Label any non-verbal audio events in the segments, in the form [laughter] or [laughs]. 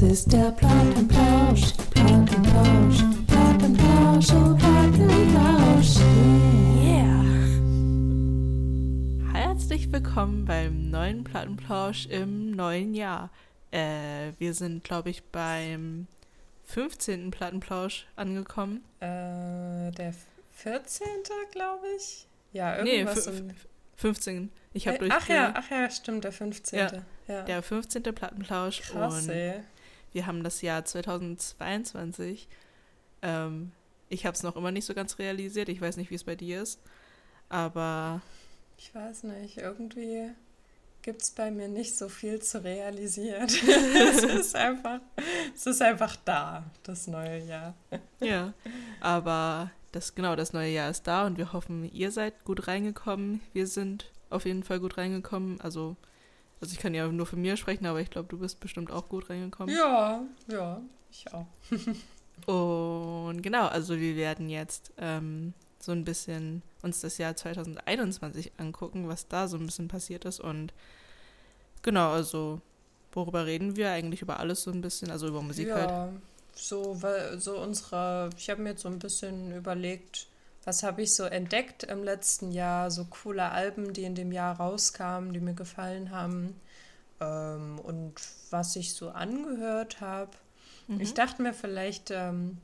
Das ist der Plattenplausch, Plattenplausch, Plattenplausch, oh Plattenplausch. Yeah. Herzlich willkommen beim neuen Plattenplausch im neuen Jahr. Äh, wir sind, glaube ich, beim 15. Plattenplausch angekommen. Äh, der 14. glaube ich. Ja, Nee, irgendwas. im- 15. Ich habe Äh, durch ach ja, ach ja, stimmt, der 15. Ja, Ja, der 15. Plattenplausch krass, und ey. Wir haben das Jahr 2022. Ähm, ich habe es noch immer nicht so ganz realisiert. Ich weiß nicht, wie es bei dir ist. Aber Ich weiß nicht, irgendwie gibt es bei mir nicht so viel zu realisieren. [laughs] es ist einfach, es ist einfach da, das neue Jahr. ja, aber das genau, das neue Jahr ist da und wir hoffen, ihr seid gut reingekommen. Wir sind auf jeden Fall gut reingekommen. Also, also ich kann ja nur von mir sprechen, aber ich glaube, du bist bestimmt auch gut reingekommen. Ja, ja, ich auch. [laughs] Und genau, also wir werden jetzt ähm, so ein bisschen uns das Jahr 2021 angucken, was da so ein bisschen passiert ist. Und genau, also worüber reden wir? Eigentlich über alles so ein bisschen, also über Musik halt. ja, so, weil, so unsere, ich habe mir jetzt so ein bisschen überlegt, was habe ich so entdeckt im letzten Jahr, so coole Alben, die in dem Jahr rauskamen, die mir gefallen haben ähm, und was ich so angehört habe. Mhm. Ich dachte mir, vielleicht ähm,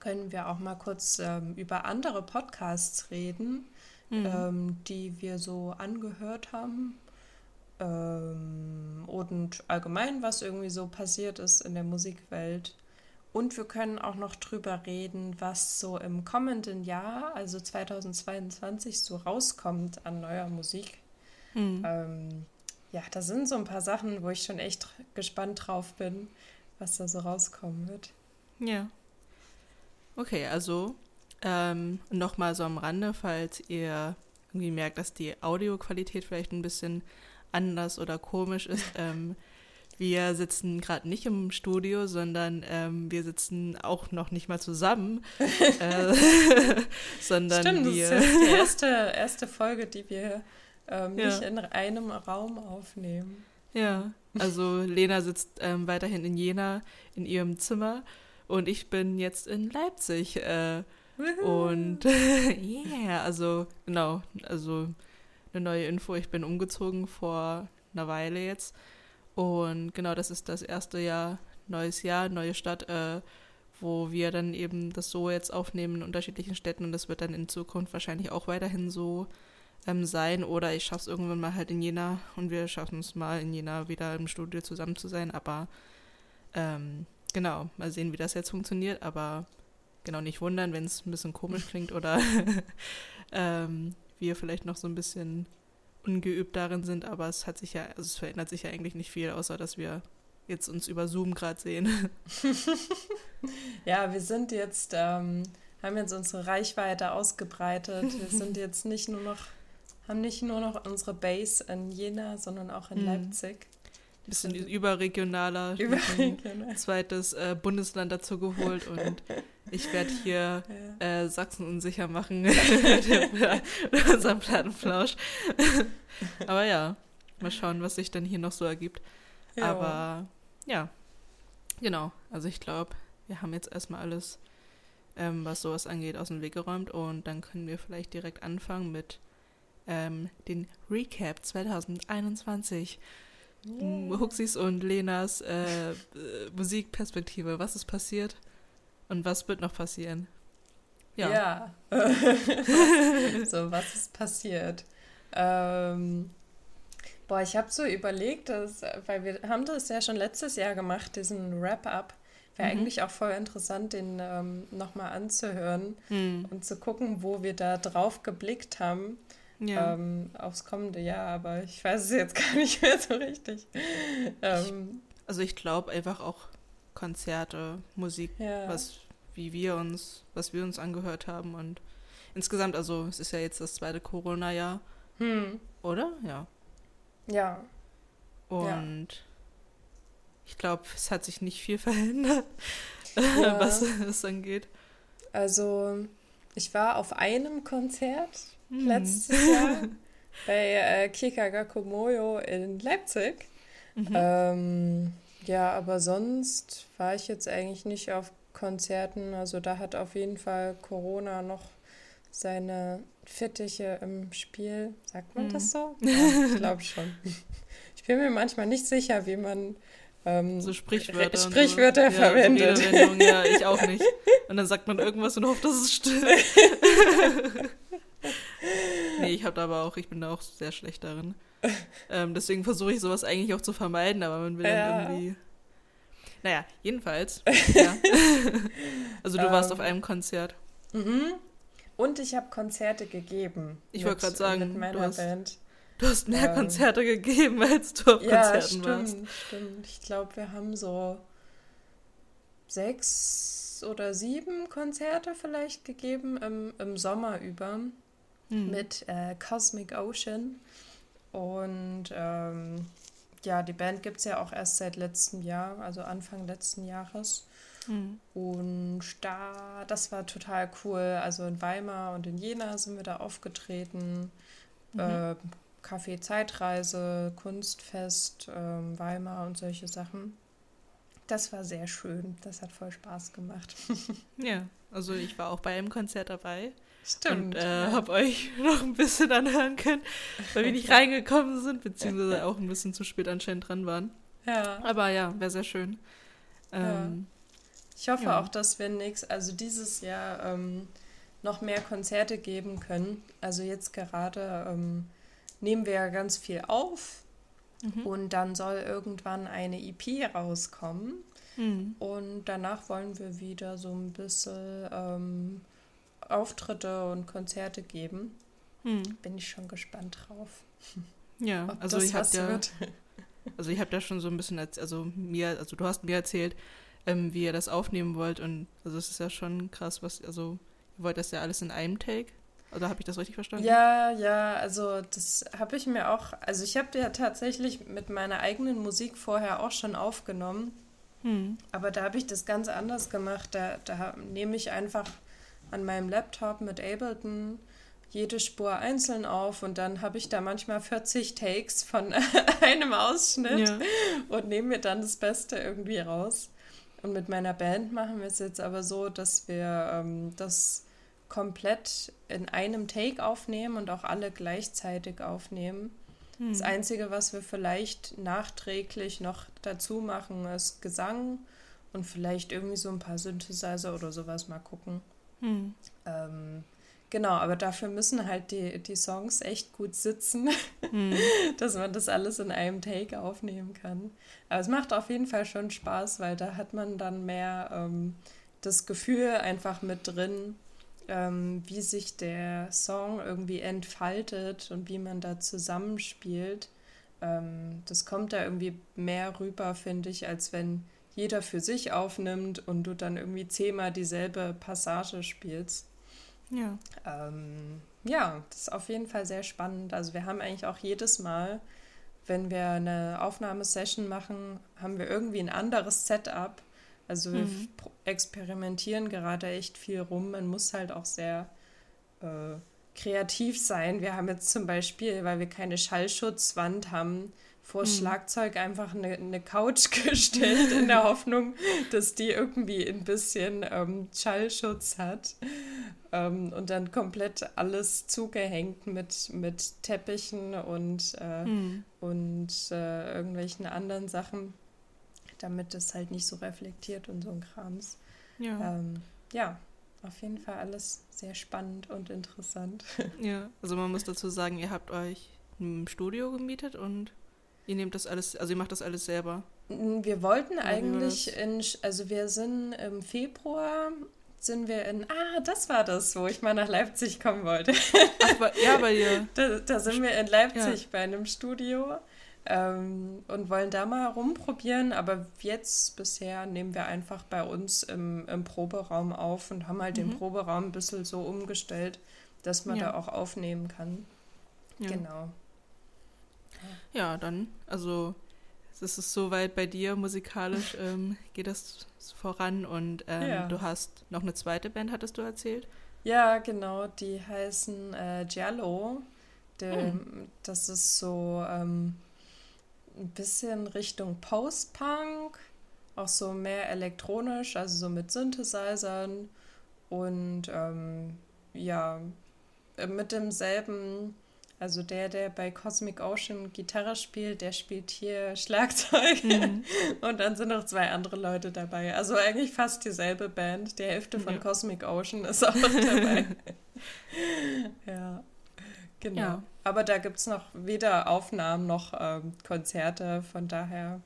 können wir auch mal kurz ähm, über andere Podcasts reden, Mhm. ähm, die wir so angehört haben. Ähm, und allgemein, was irgendwie so passiert ist in der Musikwelt. Und wir können auch noch drüber reden, was so im kommenden Jahr, also 2022, so rauskommt an neuer Musik. Mhm. Ähm, ja, da sind so ein paar Sachen, wo ich schon echt gespannt drauf bin, was da so rauskommen wird. Ja. Okay, also ähm, nochmal so am Rande, falls ihr irgendwie merkt, dass die Audioqualität vielleicht ein bisschen anders oder komisch ist. [laughs] Ähm, wir sitzen gerade nicht im Studio, sondern ähm, wir sitzen auch noch nicht mal zusammen, [laughs] äh, [laughs] sondern Stimmt, das wir. ist jetzt die [laughs] erste, erste Folge, die wir ähm, Ja. nicht in einem Raum aufnehmen. Ja, also Lena sitzt ähm, weiterhin in Jena in ihrem Zimmer und ich bin jetzt in Leipzig. Äh, und yeah, also genau, also eine neue Info. Ich bin umgezogen vor einer Weile jetzt. Und genau, das ist das erste Jahr, neues Jahr, neue Stadt, äh, wo wir dann eben das so jetzt aufnehmen in unterschiedlichen Städten und das wird dann in Zukunft wahrscheinlich auch weiterhin so ähm, sein. Oder ich schaffe es irgendwann mal halt in Jena und wir schaffen es mal in Jena wieder im Studio zusammen zu sein. Aber ähm, genau, mal sehen, wie das jetzt funktioniert. Aber genau nicht wundern, wenn es ein bisschen komisch klingt oder [laughs] ähm, wir vielleicht noch so ein bisschen ungeübt darin sind, aber es hat sich ja, also es verändert sich ja eigentlich nicht viel, außer dass wir jetzt uns über Zoom gerade sehen. [laughs] Ja, wir sind jetzt, ähm, haben jetzt unsere Reichweite ausgebreitet. Wir [laughs] sind jetzt nicht nur noch, haben nicht nur noch unsere Base in Jena, sondern auch in Mhm. Leipzig. Bisschen überregionaler, [laughs] Über ein zweites äh, Bundesland dazu geholt und ich werde hier [laughs] ja. äh, Sachsen unsicher machen [laughs] mit unserem Plattenflausch. Aber ja, mal schauen, was sich dann hier noch so ergibt. Ja. Aber ja, genau. Also ich glaube, wir haben jetzt erstmal alles, ähm, was sowas angeht, aus dem Weg geräumt und dann können wir vielleicht direkt anfangen mit ähm, den Recap 2021. Yeah. Huxis und Lenas äh, äh, Musikperspektive. Was ist passiert und was wird noch passieren? Ja. [laughs] so, was ist passiert? Ähm, boah, ich habe so überlegt, dass, weil wir haben das ja schon letztes Jahr gemacht, diesen Wrap-up. Wäre Mhm. eigentlich auch voll interessant, den ähm, nochmal anzuhören Hm. und zu gucken, wo wir da drauf geblickt haben Ja. ähm, aufs kommende Jahr. Aber ich weiß es jetzt [laughs] gar nicht mehr so richtig. Ähm, Also ich glaube einfach auch Konzerte, Musik, ja. was wie wir uns, was wir uns angehört haben und insgesamt, also es ist ja jetzt das zweite Corona-Jahr, Hm. oder? Ja. Ja. Und ich glaube, es hat sich nicht viel [laughs] verändert, Ja. was es angeht. Also, ich war auf einem Konzert Hm. letztes Jahr bei äh, Kika Gakumoyo in Leipzig. Mhm. Ähm, ja, aber sonst war ich jetzt eigentlich nicht auf Konzerten. Also da hat auf jeden Fall Corona noch seine Fittiche im Spiel. Sagt man das so? Ja, ich glaube schon. [laughs] Ich bin mir manchmal nicht sicher, wie man ähm, So Sprichwörter. Sprichwörter so. verwendet. Ja, so ja, ich auch nicht. [laughs] Und dann sagt man irgendwas und hofft, dass es stimmt. [laughs] nee, ich habe aber auch, ich bin da auch sehr schlecht darin. Ähm, deswegen versuche ich sowas eigentlich auch zu vermeiden, aber man will Ja. dann irgendwie. Naja, jedenfalls. [laughs] Ja. also du warst Ähm. auf einem Konzert. Mhm. Und ich habe Konzerte gegeben. Ich wollte gerade sagen, mit du hast- Band. Du hast mehr Ähm. Konzerte gegeben, als du auf Ja, Konzerten warst. stimmt, stimmt. Ich glaube, wir haben so sechs oder sieben Konzerte vielleicht gegeben im, im Sommer über Hm. mit äh, Cosmic Ocean. Und ähm, ja, die Band gibt es ja auch erst seit letztem Jahr, also Anfang letzten Jahres. Hm. Und da, das war total cool. Also in Weimar und in Jena sind wir da aufgetreten. Mhm. Äh, Café Zeitreise, Kunstfest, ähm, Weimar und solche Sachen. Das war sehr schön. Das hat voll Spaß gemacht. [laughs] Ja, also ich war auch bei einem Konzert dabei Stimmt. und äh, habe euch [laughs] noch ein bisschen anhören können, weil wir nicht [laughs] reingekommen sind, beziehungsweise auch ein bisschen zu spät anscheinend dran waren. ja. Aber ja, wäre sehr schön. Ähm, Ich hoffe Ja. auch, dass wir nix, also dieses Jahr ähm, noch mehr Konzerte geben können. Also jetzt gerade ähm, nehmen wir ja ganz viel auf mhm. und dann soll irgendwann eine EP rauskommen. Hm. Und danach wollen wir wieder so ein bisschen ähm, Auftritte und Konzerte geben. Hm. Bin ich schon gespannt drauf. Ja, Ob also ich habe ja, [laughs] also ich habe da schon so ein bisschen, also mir, also du hast mir erzählt, ähm, wie ihr das aufnehmen wollt und also es ist ja schon krass, was, also ihr wollt das ja alles in einem Take. Oder habe ich das richtig verstanden? Ja, ja, also das habe ich mir auch, also ich habe ja tatsächlich mit meiner eigenen Musik vorher auch schon aufgenommen, Hm. aber da habe ich das ganz anders gemacht. Da, da nehme ich einfach an meinem Laptop mit Ableton jede Spur einzeln auf und dann habe ich da manchmal 40 Takes von [laughs] einem Ausschnitt Ja. und nehme mir dann das Beste irgendwie raus. Und mit meiner Band machen wir es jetzt aber so, dass wir ähm, das komplett in einem Take aufnehmen und auch alle gleichzeitig aufnehmen. Hm. Das Einzige, was wir vielleicht nachträglich noch dazu machen, ist Gesang und vielleicht irgendwie so ein paar Synthesizer oder sowas mal gucken. Hm. Ähm, genau, aber dafür müssen halt die, die Songs echt gut sitzen, Hm. [laughs] dass man das alles in einem Take aufnehmen kann. Aber es macht auf jeden Fall schon Spaß, weil da hat man dann mehr ähm, das Gefühl einfach mit drin, ähm, wie sich der Song irgendwie entfaltet und wie man da zusammenspielt. Ähm, das kommt da irgendwie mehr rüber, finde ich, als wenn jeder für sich aufnimmt und du dann irgendwie zehnmal dieselbe Passage spielst. Ja. Ähm, ja, das ist auf jeden Fall sehr spannend. Also wir haben eigentlich auch jedes Mal, wenn wir eine Aufnahmesession machen, haben wir irgendwie ein anderes Setup. Also wir Mhm. experimentieren gerade echt viel rum. Man muss halt auch sehr äh, kreativ sein. Wir haben jetzt zum Beispiel, weil wir keine Schallschutzwand haben, vor das Mhm. Schlagzeug einfach eine, eine Couch [laughs] gestellt in der Hoffnung, dass die irgendwie ein bisschen ähm, Schallschutz hat. Ähm, und dann komplett alles zugehängt mit, mit Teppichen und, äh, Hm. und äh, irgendwelchen anderen Sachen, damit das halt nicht so reflektiert und so ein Krams. Ja. Ähm, ja, auf jeden Fall alles sehr spannend und interessant. [laughs] Ja. Also man muss dazu sagen, ihr habt euch ein Studio gemietet und ihr nehmt das alles, also ihr macht das alles selber. Wir wollten eigentlich in, also wir sind im Februar, sind wir in, ah, das war das, wo ich mal nach Leipzig kommen wollte. Ach, ja, bei dir. [laughs] Da, da sind wir in Leipzig bei einem Studio ähm, und wollen da mal rumprobieren, aber jetzt bisher nehmen wir einfach bei uns im, im Proberaum auf und haben halt den Mhm. Proberaum ein bisschen so umgestellt, dass man Ja. da auch aufnehmen kann. Ja. Genau. Ja, dann, also es ist soweit bei dir musikalisch, [laughs] ähm, geht das voran und ähm, Ja. du hast noch eine zweite Band, hattest du erzählt? Ja, genau, die heißen äh, Giallo. Der, Hm. Das ist so, ähm, ein bisschen Richtung Post-Punk, auch so mehr elektronisch, also so mit Synthesizern und ähm, ja, mit demselben, also der, der bei Cosmic Ocean Gitarre spielt, der spielt hier Schlagzeug Mhm. [laughs] und dann sind noch zwei andere Leute dabei. Also eigentlich fast dieselbe Band. Die Hälfte von Ja. Cosmic Ocean ist auch dabei. [laughs] ja, genau. Ja. Aber da gibt es noch weder Aufnahmen noch ähm, Konzerte, von daher,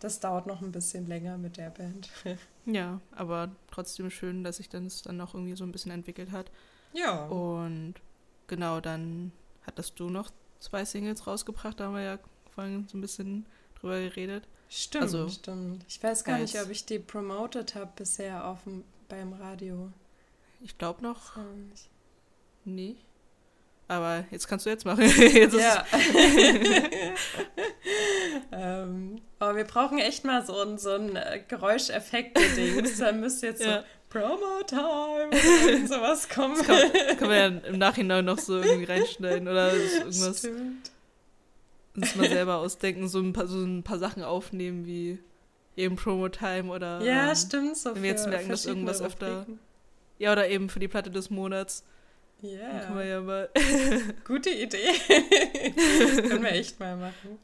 das dauert noch ein bisschen länger mit der Band. [laughs] Ja, aber trotzdem schön, dass sich dann es dann noch irgendwie so ein bisschen entwickelt hat. ja. Und genau, dann hattest du noch zwei Singles rausgebracht, da haben wir ja vorhin so ein bisschen drüber geredet. Stimmt, Also, stimmt. Ich weiß gar nicht, ob ich die promoted habe bisher auf dem, beim Radio. Ich glaube noch ich- nie. Aber jetzt kannst du jetzt machen. [laughs] jetzt Ja. [laughs] ähm, aber wir brauchen echt mal so ein, so ein äh, Geräuscheffekt-Ding. Da müsste jetzt Ja. so Promo-Time oder [laughs] sowas kommen. Das kann, können wir ja im Nachhinein noch so irgendwie reinschneiden oder [laughs] irgendwas Stimmt. uns mal selber ausdenken, so ein paar, so ein paar Sachen aufnehmen wie eben Promo-Time oder Ja, ähm, stimmt. So wenn wir jetzt merken, dass irgendwas öfter- ja oder eben für die Platte des Monats. Dann können wir Ja, ja mal [laughs] gute Idee. [laughs] Können wir echt mal machen.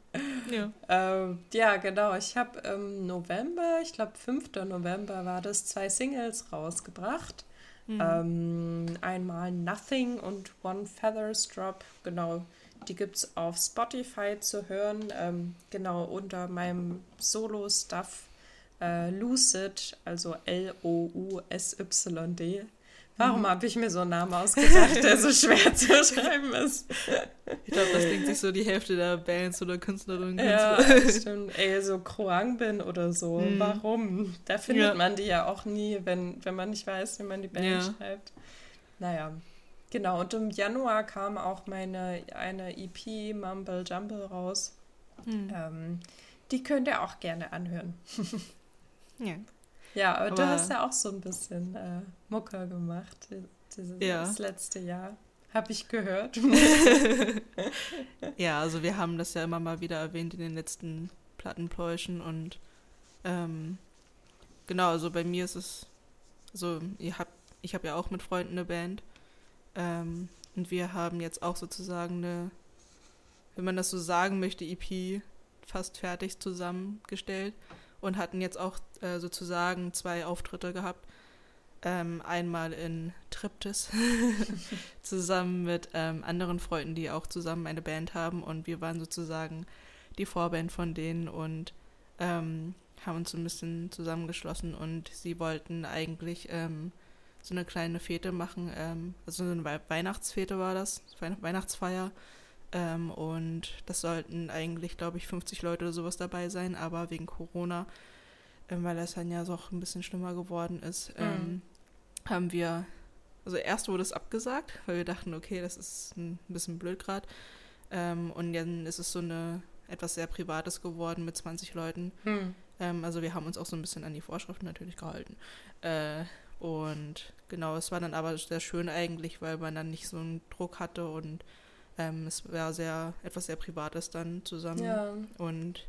ja. Ähm, ja, genau. Ich habe im November, ich glaube 5. November war das, zwei Singles rausgebracht. Mhm. Ähm, einmal Nothing und One Feathers Drop. Genau, die gibt es auf Spotify zu hören. Ähm, genau, unter meinem Solo-Stuff äh, Lucid, also L-O-U-S-Y-D. Warum Mhm. habe ich mir so einen Namen ausgedacht, der so [laughs] schwer zu schreiben ist? Ich glaube, das denkt sich so die Hälfte der Bands oder Künstlerinnen. Ja, stimmt. Ey, so Kroang bin oder so. Mhm. Warum? Da findet Ja. man die ja auch nie, wenn, wenn man nicht weiß, wie man die Band Ja. schreibt. Naja, genau. Und im Januar kam auch meine eine EP Mumble Jumble raus. Hm. Ähm, die könnt ihr auch gerne anhören. Ja. [laughs] Ja, aber, du Aber- hast ja auch so ein bisschen äh, Mucker gemacht dieses Ja. das letzte Jahr. Habe ich gehört. [laughs] ja, also wir haben das ja immer mal wieder erwähnt in den letzten Plattenpläuschen und ähm, genau, also bei mir ist es, also ihr habt, ich habe ja auch mit Freunden eine Band ähm, und wir haben jetzt auch sozusagen eine, wenn man das so sagen möchte, EP fast fertig zusammengestellt und hatten jetzt auch äh, sozusagen zwei Auftritte gehabt. Ähm, einmal in Triptis [laughs] zusammen mit ähm, anderen Freunden, die auch zusammen eine Band haben. Und wir waren sozusagen die Vorband von denen und ähm, haben uns ein bisschen zusammengeschlossen. Und sie wollten eigentlich ähm, so eine kleine Fete machen, ähm, also so eine Wei- Weihnachtsfete war das, Weihn Weihnachtsfeier ähm, und das sollten eigentlich, glaube ich, 50 Leute oder sowas dabei sein, aber wegen Corona, ähm, weil das dann ja so auch ein bisschen schlimmer geworden ist, ähm, haben wir, also erst wurde es abgesagt, weil wir dachten, okay, das ist ein bisschen blöd gerade. Ähm, und dann ist es so eine etwas sehr Privates geworden mit 20 Leuten. Hm. Ähm, also wir haben uns auch so ein bisschen an die Vorschriften natürlich gehalten. Äh, und genau, es war dann aber sehr schön eigentlich, weil man dann nicht so einen Druck hatte und ähm, es war sehr etwas sehr Privates dann zusammen. Ja. Und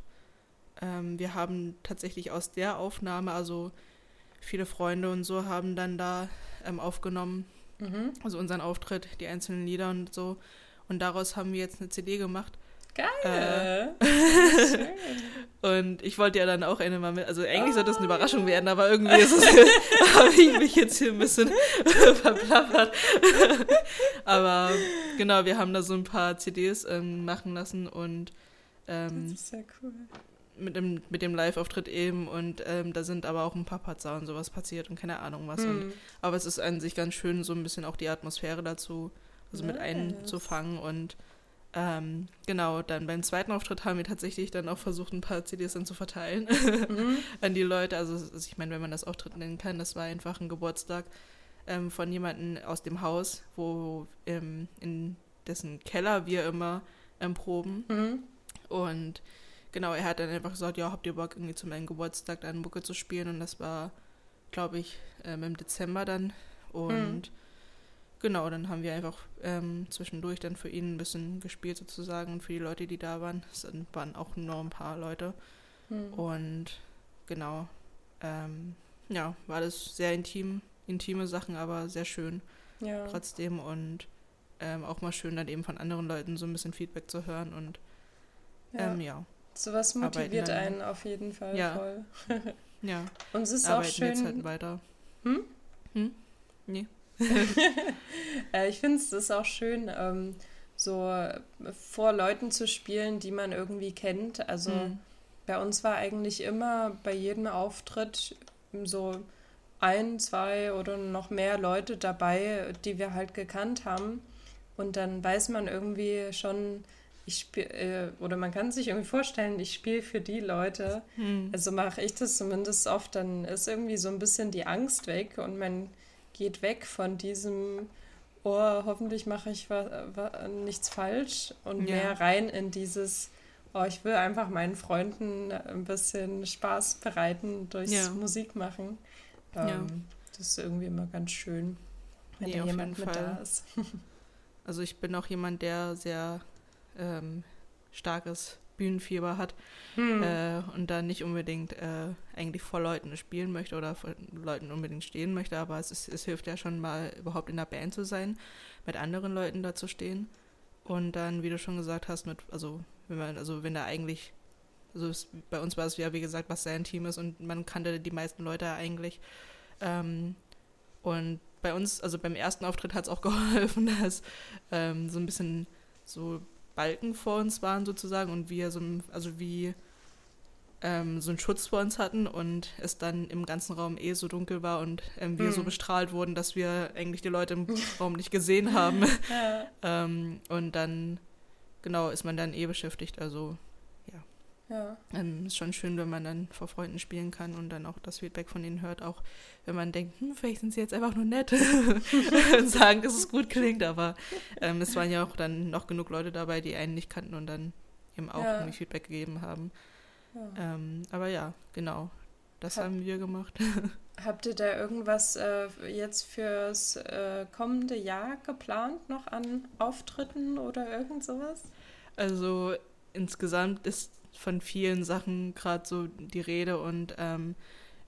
ähm, wir haben tatsächlich aus der Aufnahme, also viele Freunde und so haben dann da ähm, aufgenommen, Mhm. also unseren Auftritt, die einzelnen Lieder und so. Und daraus haben wir jetzt eine CD gemacht. Geil. Schön. [laughs] Und ich wollte ja dann auch eine mal mit, also eigentlich sollte es eine Überraschung werden, aber irgendwie ist es, [laughs] habe ich mich jetzt hier ein bisschen [laughs] verplappert. aber genau, wir haben da so ein paar CDs ähm, machen lassen und ähm, Das ist ja cool. mit dem, mit dem Live-Auftritt eben und ähm, da sind aber auch ein paar Patzer und sowas passiert und keine Ahnung was. Und, Hm. aber es ist an sich ganz schön, so ein bisschen auch die Atmosphäre dazu, also mit Nice. einzufangen und ähm, genau, dann beim zweiten Auftritt haben wir tatsächlich dann auch versucht, ein paar CDs dann zu verteilen Mhm. [laughs] an die Leute. Also ich meine, wenn man das Auftritt nennen kann, das war einfach ein Geburtstag ähm, von jemandem aus dem Haus, wo ähm, in dessen Keller wir immer ähm, proben. Mhm. Und genau, er hat dann einfach gesagt, ja, habt ihr Bock, irgendwie zu meinem Geburtstag dann Mucke zu spielen? Und das war, glaube ich, ähm, im Dezember dann. Und genau, dann haben wir einfach ähm, zwischendurch dann für ihn ein bisschen gespielt sozusagen und für die Leute, die da waren. Es waren auch nur ein paar Leute. Hm. Und genau, ähm, ja, war alles sehr intim, intime Sachen, aber sehr schön ja. trotzdem und ähm, auch mal schön dann eben von anderen Leuten so ein bisschen Feedback zu hören und ja. ähm, ja. Sowas Arbeiten motiviert dann- einen auf jeden Fall Ja. voll. Ja, [laughs] Und es ist auch arbeiten jetzt schön. halt weiter. Hm? Hm? Nee. [laughs] Äh, ich finde es auch schön, ähm, so äh, vor Leuten zu spielen, die man irgendwie kennt. Also Hm. bei uns war eigentlich immer bei jedem Auftritt so ein, zwei oder noch mehr Leute dabei, die wir halt gekannt haben. Und dann weiß man irgendwie schon, ich spiele, äh, oder man kann sich irgendwie vorstellen, ich spiele für die Leute. Hm. Also mache ich das zumindest oft, dann ist irgendwie so ein bisschen die Angst weg und man geht weg von diesem, oh, hoffentlich mache ich nichts falsch und Ja. mehr rein in dieses, oh, ich will einfach meinen Freunden ein bisschen Spaß bereiten durchs Ja. Musik machen. Ähm, Ja. Das ist irgendwie immer ganz schön, wenn Nee, da jemand mit da Fall. ist. [laughs] Also ich bin auch jemand, der sehr ähm, starkes Bühnenfieber hat Hm. äh, und da nicht unbedingt äh, eigentlich vor Leuten spielen möchte oder vor Leuten unbedingt stehen möchte, aber es, ist, es hilft ja schon mal überhaupt in der Band zu sein, mit anderen Leuten da zu stehen und dann, wie du schon gesagt hast, mit, also wenn man, also wenn da eigentlich, also es, bei uns war es ja wie gesagt, was sehr intim ist und man kannte die meisten Leute eigentlich ähm, und bei uns, also beim ersten Auftritt hat es auch [laughs] geholfen, dass ähm, so ein bisschen so Balken vor uns waren sozusagen und wir so, ein- also wie ähm, so einen Schutz vor uns hatten und es dann im ganzen Raum eh so dunkel war und ähm, wir so Hm. bestrahlt wurden, dass wir eigentlich die Leute im [laughs] Raum nicht gesehen haben. Ja. ähm, und dann, genau, ist man dann eh beschäftigt. Also Ja. ähm, ist schon schön, wenn man dann vor Freunden spielen kann und dann auch das Feedback von ihnen hört, auch wenn man denkt, hm, vielleicht sind sie jetzt einfach nur nett [laughs] und sagen, dass es gut klingt, aber ähm, es waren ja auch dann noch genug Leute dabei, die einen nicht kannten und dann eben auch Ja. irgendwie Feedback gegeben haben. ja. Ähm, aber ja, genau, das Hab- haben wir gemacht. [laughs] Habt ihr da irgendwas äh, jetzt fürs äh, kommende Jahr geplant noch an Auftritten oder irgend sowas? Also insgesamt ist von vielen Sachen gerade so die Rede und ähm,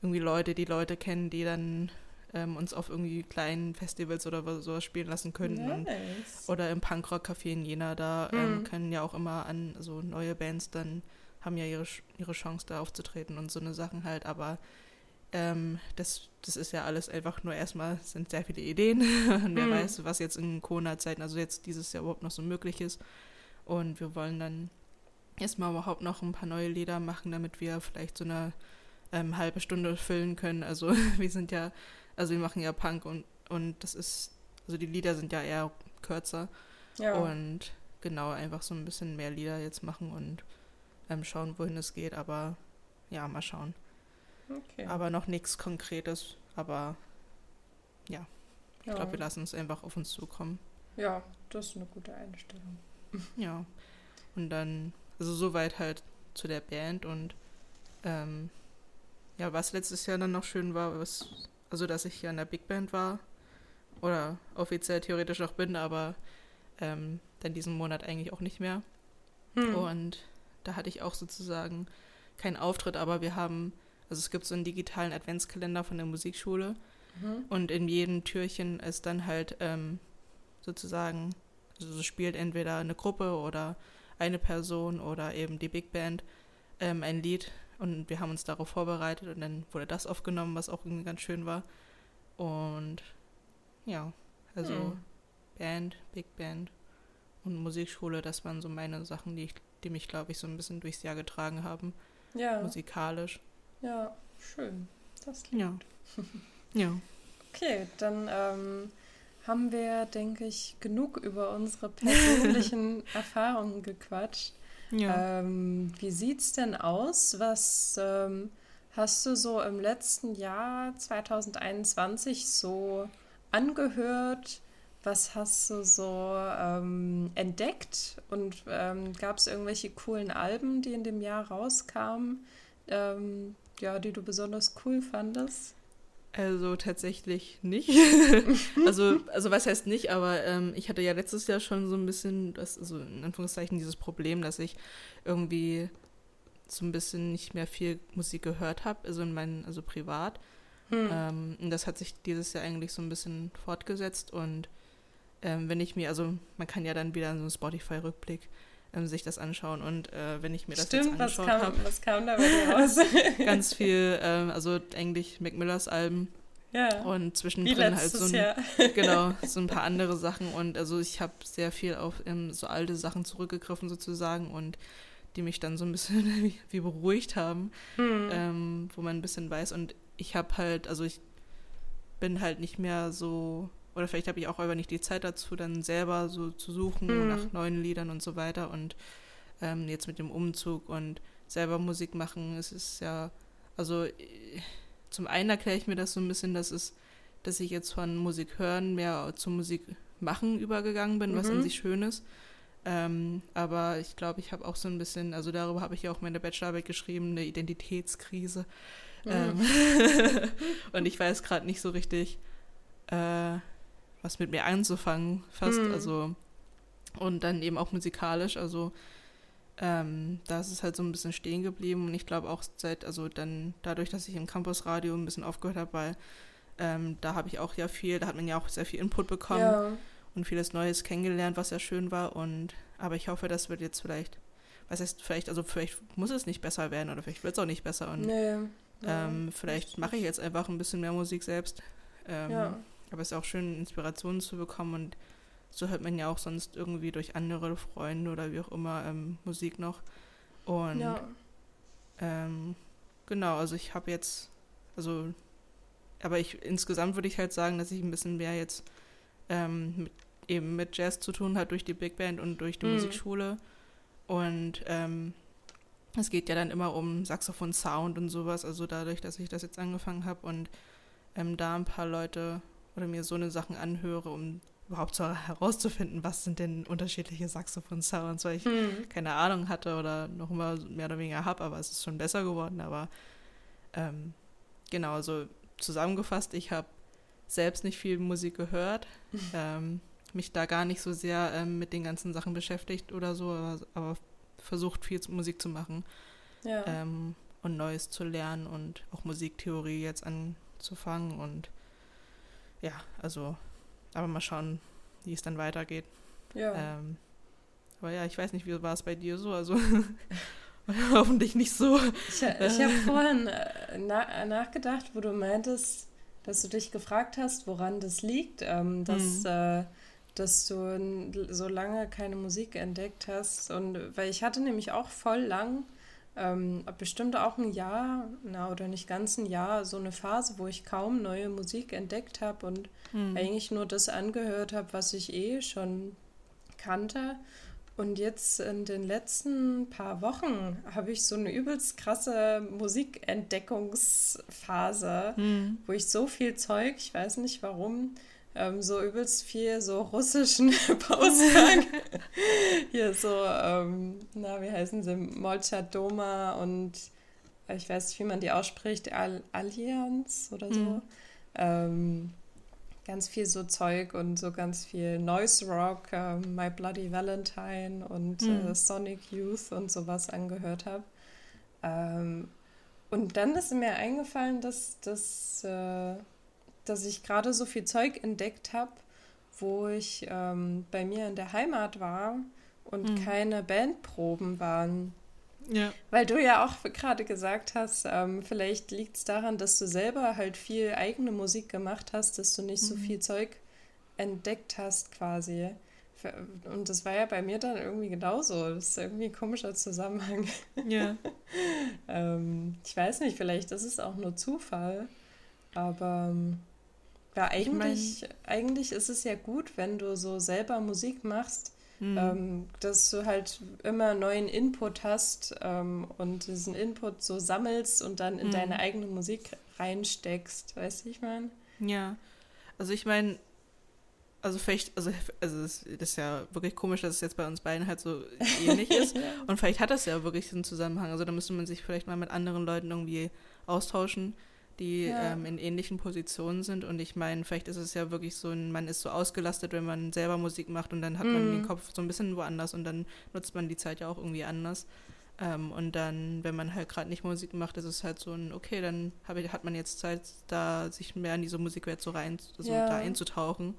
irgendwie Leute, die Leute kennen, die dann ähm, uns auf irgendwie kleinen Festivals oder was- sowas spielen lassen könnten. Und, Nice. oder im Punkrock-Café in Jena, da ähm, Mhm. können ja auch immer an, also neue Bands dann haben ja ihre, ihre Chance da aufzutreten und so eine Sachen halt, aber ähm, das, das ist ja alles einfach nur erstmal, sind sehr viele Ideen [laughs] und wer Mhm. weiß, was jetzt in Corona-Zeiten, also jetzt dieses Jahr überhaupt noch so möglich ist und wir wollen dann erstmal überhaupt noch ein paar neue Lieder machen, damit wir vielleicht so eine ähm, halbe Stunde füllen können, also [laughs] wir sind ja, also wir machen ja Punk und, und das ist, also die Lieder sind ja eher kürzer Ja. und genau, einfach so ein bisschen mehr Lieder jetzt machen und ähm, schauen, wohin es geht. Aber ja, mal schauen. okay. Aber noch nichts Konkretes. Aber ich ja. glaube, wir lassen es einfach auf uns zukommen. ja, das ist eine gute Einstellung. Ja. Und dann, also soweit halt zu der Band und ähm, ja, was letztes Jahr dann noch schön war, was, also dass ich ja in der Big Band war oder offiziell theoretisch noch bin, aber ähm, dann diesen Monat eigentlich auch nicht mehr. Hm. Und da hatte ich auch sozusagen keinen Auftritt, aber wir haben, also es gibt so einen digitalen Adventskalender von der Musikschule Mhm. und in jedem Türchen ist dann halt ähm, sozusagen, also so spielt entweder eine Gruppe oder eine Person oder eben die Big Band ähm, ein Lied und wir haben uns darauf vorbereitet und dann wurde das aufgenommen, was auch irgendwie ganz schön war. Und ja, also Hm. Band, Big Band und Musikschule, das waren so meine Sachen, die, ich, die mich, glaube ich, so ein bisschen durchs Jahr getragen haben, Ja, musikalisch. ja, schön. Das klingt Ja. Ja. [laughs] Okay, dann ähm, haben wir, denke ich, genug über unsere persönlichen [laughs] Erfahrungen gequatscht. Ja. Ähm, wie sieht's denn aus? Was ähm, hast du so im letzten Jahr 2021 so angehört? Was hast du so ähm, entdeckt? Und ähm, gab es irgendwelche coolen Alben, die in dem Jahr rauskamen, ähm, ja, die du besonders cool fandest? Also tatsächlich nicht. [laughs] also, also was heißt nicht, aber ähm, ich hatte ja letztes Jahr schon so ein bisschen, das, also in Anführungszeichen, dieses Problem, dass ich irgendwie so ein bisschen nicht mehr viel Musik gehört habe, also in meinen, also privat. Hm. Ähm, und das hat sich dieses Jahr eigentlich so ein bisschen fortgesetzt und ähm, wenn ich mir, also man kann ja dann wieder so einen Spotify-Rückblick ähm, sich das anschauen und äh, wenn ich mir das Stimmt, jetzt was angeschaut kam, habe, was kam da bei dir [laughs] raus? ganz viel, ähm, also eigentlich Mac Millers Alben ja, und zwischendrin halt so ein, Jahr. [laughs] genau, so ein paar andere Sachen und also ich habe sehr viel auf ähm, so alte Sachen zurückgegriffen sozusagen und die mich dann so ein bisschen [laughs] wie, wie beruhigt haben, Hm. ähm, wo man ein bisschen weiß und ich habe halt, also ich bin halt nicht mehr so, oder vielleicht habe ich auch einfach nicht die Zeit dazu, dann selber so zu suchen Hm. nach neuen Liedern und so weiter und ähm, jetzt mit dem Umzug und selber Musik machen, es ist ja, also zum einen erkläre ich mir das so ein bisschen, dass es, dass ich jetzt von Musik hören mehr zu Musik machen übergegangen bin, was Mhm. an sich schön ist. Ähm, aber ich glaube, ich habe auch so ein bisschen, also darüber habe ich ja auch meine Bachelorarbeit geschrieben, eine Identitätskrise. Ähm, [laughs] und ich weiß gerade nicht so richtig, äh, was mit mir anzufangen, fast. Mhm. Also, und dann eben auch musikalisch. Also, ähm, da ist es halt so ein bisschen stehen geblieben. Und ich glaube auch seit, also dann dadurch, dass ich im Campusradio ein bisschen aufgehört habe, weil ähm, da habe ich auch ja viel, da hat man ja auch sehr viel Input bekommen Ja, und vieles Neues kennengelernt, was ja schön war. Und aber ich hoffe, das wird jetzt vielleicht, was heißt vielleicht, also vielleicht muss es nicht besser werden oder vielleicht wird es auch nicht besser. Und nee. ähm, vielleicht mache ich jetzt einfach ein bisschen mehr Musik selbst. Ähm, Ja. Aber es ist auch schön, Inspirationen zu bekommen und so hört man ja auch sonst irgendwie durch andere Freunde oder wie auch immer ähm, Musik noch. Und ja. ähm, genau, also ich habe jetzt, also, aber ich insgesamt würde ich halt sagen, dass ich ein bisschen mehr jetzt ähm, mit, eben mit Jazz zu tun hat durch die Big Band und durch die Mhm. Musikschule. Und ähm, es geht ja dann immer um Saxophon Sound und sowas, also dadurch, dass ich das jetzt angefangen habe und ähm, da ein paar Leute oder mir so eine Sachen anhöre, um überhaupt herauszufinden, was sind denn unterschiedliche Saxophon-Sounds, weil ich Hm. keine Ahnung hatte oder noch immer mehr oder weniger habe, aber es ist schon besser geworden. Aber ähm, genau, also zusammengefasst, ich habe selbst nicht viel Musik gehört, [laughs] ähm, mich da gar nicht so sehr ähm, mit den ganzen Sachen beschäftigt oder so, aber, aber versucht viel Musik zu machen Ja. ähm, und Neues zu lernen und auch Musiktheorie jetzt anzufangen und ja, also, aber mal schauen, wie es dann weitergeht. ja. Ähm, aber ja, ich weiß nicht, wie war es bei dir so? Also [laughs] hoffentlich nicht so. Ich, ich habe [laughs] vorhin äh, na, nachgedacht, wo du meintest, dass du dich gefragt hast, woran das liegt, ähm, dass, Mhm. äh, dass du so lange keine Musik entdeckt hast. Und weil ich hatte nämlich auch voll lang, ähm, bestimmt auch ein Jahr, na oder nicht ganz ein Jahr, so eine Phase, wo ich kaum neue Musik entdeckt habe und Hm. eigentlich nur das angehört habe, was ich eh schon kannte. Und jetzt in den letzten paar Wochen habe ich so eine übelst krasse Musikentdeckungsphase, Hm. wo ich so viel Zeug, ich weiß nicht warum, ähm, so übelst viel so russischen [laughs] Pausgang. [laughs] Hier so, ähm, na, wie heißen sie? Molchadoma und äh, ich weiß nicht, wie man die ausspricht, Al Allianz oder so. Mhm. Ähm, ganz viel so Zeug und so ganz viel Noise Rock, ähm, My Bloody Valentine und Mhm. äh, Sonic Youth und sowas angehört habe. Ähm, und dann ist mir eingefallen, dass, dass, äh, dass ich gerade so viel Zeug entdeckt habe, wo ich ähm, bei mir in der Heimat war und Mhm. keine Bandproben waren. Ja. Weil du ja auch gerade gesagt hast, ähm, vielleicht liegt es daran, dass du selber halt viel eigene Musik gemacht hast, dass du nicht so Mhm. viel Zeug entdeckt hast quasi. Und das war ja bei mir dann irgendwie genauso. Das ist irgendwie ein komischer Zusammenhang. Ja. [laughs] ähm, ich weiß nicht, vielleicht ist es auch nur Zufall. Aber ja, Ich mein- eigentlich, eigentlich ist es ja gut, wenn du so selber Musik machst, Hm. ähm, dass du halt immer neuen Input hast ähm, und diesen Input so sammelst und dann in Mhm. deine eigene Musik reinsteckst. Weißt du, ich meine? Ja. Also ich meine, also vielleicht, also, also es das ist ja wirklich komisch, dass es jetzt bei uns beiden halt so ähnlich [laughs] ist. Und vielleicht hat das ja wirklich einen Zusammenhang. Also da müsste man sich vielleicht mal mit anderen Leuten irgendwie austauschen, die Ja. ähm, in ähnlichen Positionen sind. Und ich meine, vielleicht ist es ja wirklich so, ein, man ist so ausgelastet, wenn man selber Musik macht und dann hat man Mhm. den Kopf so ein bisschen woanders und dann nutzt man die Zeit ja auch irgendwie anders. Ähm, und dann, wenn man halt gerade nicht Musik macht, ist es halt so ein, okay, dann hab hat man jetzt Zeit, da sich mehr in diese Musikwelt so rein, so Ja. da einzutauchen.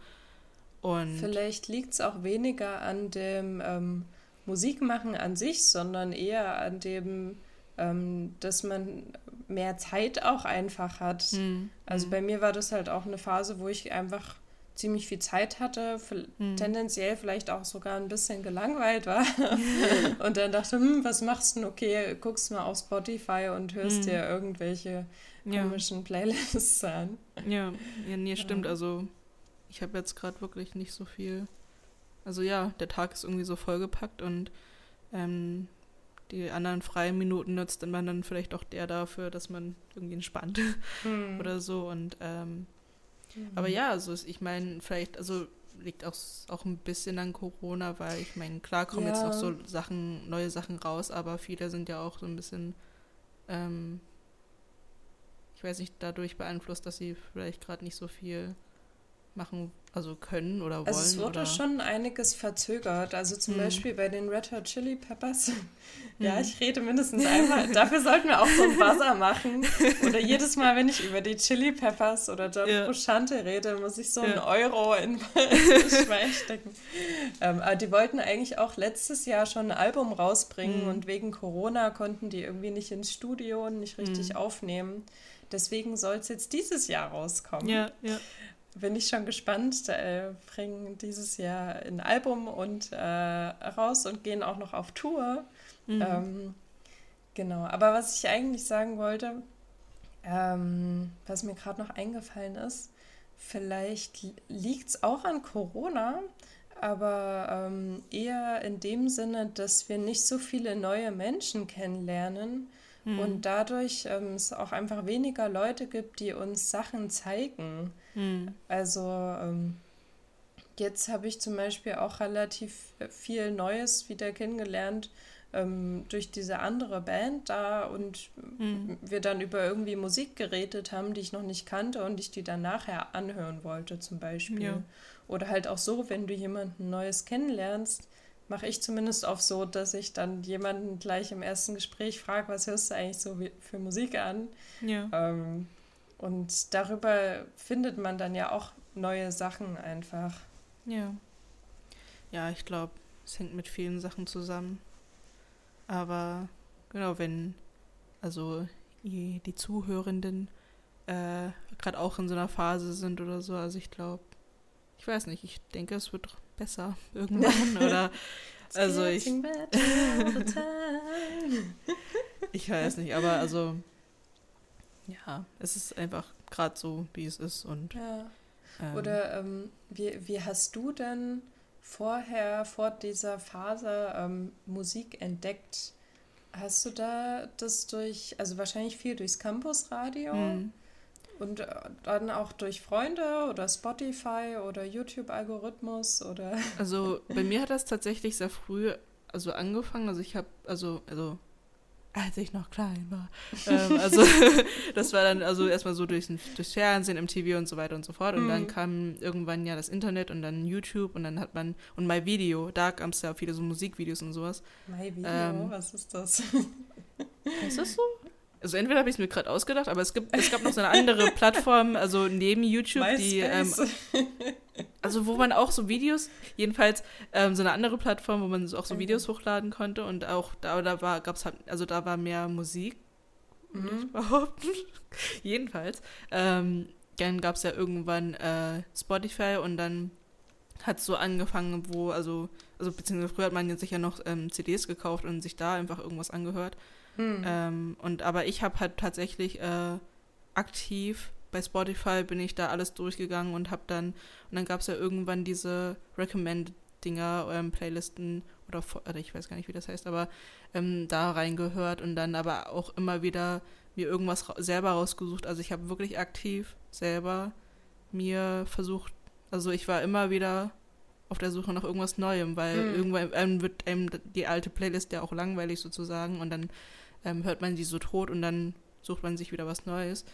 Und Vielleicht liegt es auch weniger an dem ähm, Musikmachen an sich, sondern eher an dem, ähm, dass man mehr Zeit auch einfach hat. Hm, Also bei mir war das halt auch eine Phase, wo ich einfach ziemlich viel Zeit hatte, vi- hm. tendenziell vielleicht auch sogar ein bisschen gelangweilt war [laughs] [laughs] und dann dachte, hm, was machst du denn? Okay, guckst mal auf Spotify und hörst Hm. dir irgendwelche ja. komischen Playlists an. Ja, ja, nee, stimmt. Ja. Also ich habe jetzt gerade wirklich nicht so viel. Also ja, der Tag ist irgendwie so vollgepackt und ähm, die anderen freien Minuten nutzt man dann vielleicht auch der dafür, dass man irgendwie entspannt [laughs] Hm. oder so. Und ähm, Mhm. aber ja, also ich meine, vielleicht, also liegt auch, auch ein bisschen an Corona, weil ich meine, klar kommen jetzt Ja. noch so Sachen, neue Sachen raus, aber viele sind ja auch so ein bisschen, ähm, ich weiß nicht, dadurch beeinflusst, dass sie vielleicht gerade nicht so viel machen, also können oder wollen. Also es wurde oder, schon einiges verzögert. Also zum Hm. Beispiel bei den Red Hot Chili Peppers. [laughs] Ja, Hm. ich rede mindestens einmal. Dafür sollten wir auch so einen Buzzer machen. Oder jedes Mal, wenn ich über die Chili Peppers oder John Ja. Frusciante rede, muss ich so einen Ja. Euro in ins [laughs] Schwein stecken. Ähm, aber die wollten eigentlich auch letztes Jahr schon ein Album rausbringen Hm. und wegen Corona konnten die irgendwie nicht ins Studio und nicht richtig Hm. aufnehmen. Deswegen soll es jetzt dieses Jahr rauskommen. Ja, ja. Bin ich schon gespannt. Äh, bringen dieses Jahr ein Album und äh, raus und gehen auch noch auf Tour. Mhm. Ähm, genau. Aber was ich eigentlich sagen wollte, ähm, was mir gerade noch eingefallen ist, vielleicht liegt es auch an Corona, aber ähm, eher in dem Sinne, dass wir nicht so viele neue Menschen kennenlernen Mhm. und dadurch ähm, es auch einfach weniger Leute gibt, die uns Sachen zeigen. Mhm. Also ähm, jetzt habe ich zum Beispiel auch relativ viel Neues wieder kennengelernt ähm, durch diese andere Band da und Mhm. wir dann über irgendwie Musik geredet haben, die ich noch nicht kannte und ich die dann nachher anhören wollte zum Beispiel. Ja. Oder halt auch so, wenn du jemanden Neues kennenlernst, mache ich zumindest oft so, dass ich dann jemanden gleich im ersten Gespräch frage, was hörst du eigentlich so für Musik an? Ja. Ähm, und darüber findet man dann ja auch neue Sachen einfach. Ja. Ja, ich glaube, es hängt mit vielen Sachen zusammen. Aber genau, wenn also die Zuhörenden äh, gerade auch in so einer Phase sind oder so, also ich glaube, ich weiß nicht, ich denke, es wird doch besser irgendwann [laughs] oder Also ich- [laughs] ich weiß nicht, aber also ja, es ist einfach gerade so, wie es ist und ja. ähm, Oder ähm, wie, wie hast du denn vorher, vor dieser Phase ähm, Musik entdeckt? Hast du da das durch, also wahrscheinlich viel durchs Campusradio hm. Und äh, dann auch durch Freunde oder Spotify oder YouTube-Algorithmus oder [laughs] Also bei mir hat das tatsächlich sehr früh also angefangen. Also ich habe, also, also als ich noch klein war. ähm, [laughs] also [laughs] das war dann also erstmal so durchs, durchs Fernsehen, im TV und so weiter und so fort. Und dann Mhm. kam irgendwann ja das Internet und dann YouTube und dann hat man, und My Video, da gab es ja viele so Musikvideos und sowas. My Video, Ähm, was ist das? Heißt das so? Also entweder habe ich es mir gerade ausgedacht, aber es gibt, es gab noch so eine andere [laughs] Plattform, also neben YouTube, die ähm, MySpace. Also wo man auch so Videos, jedenfalls ähm, so eine andere Plattform, wo man auch so Okay. Videos hochladen konnte und auch da, da war, gab's halt, also da war mehr Musik, würde ich Mhm. behaupten. [laughs] jedenfalls. Ähm, dann gab es ja irgendwann äh, Spotify und dann hat es so angefangen, wo, also, also beziehungsweise früher hat man sich ja noch ähm, CDs gekauft und sich da einfach irgendwas angehört. Hm. Ähm, und aber ich habe halt tatsächlich äh, aktiv bei Spotify bin ich da alles durchgegangen und habe dann und dann gab es ja irgendwann diese Recommend-Dinger, ähm, Playlisten oder, oder ich weiß gar nicht, wie das heißt, aber ähm, da reingehört und dann aber auch immer wieder mir irgendwas ra selber rausgesucht. Also ich habe wirklich aktiv selber mir versucht, also ich war immer wieder auf der Suche nach irgendwas Neuem, weil Mhm. irgendwann ähm, wird einem die alte Playlist ja auch langweilig sozusagen und dann ähm, hört man die so tot und dann sucht man sich wieder was Neues.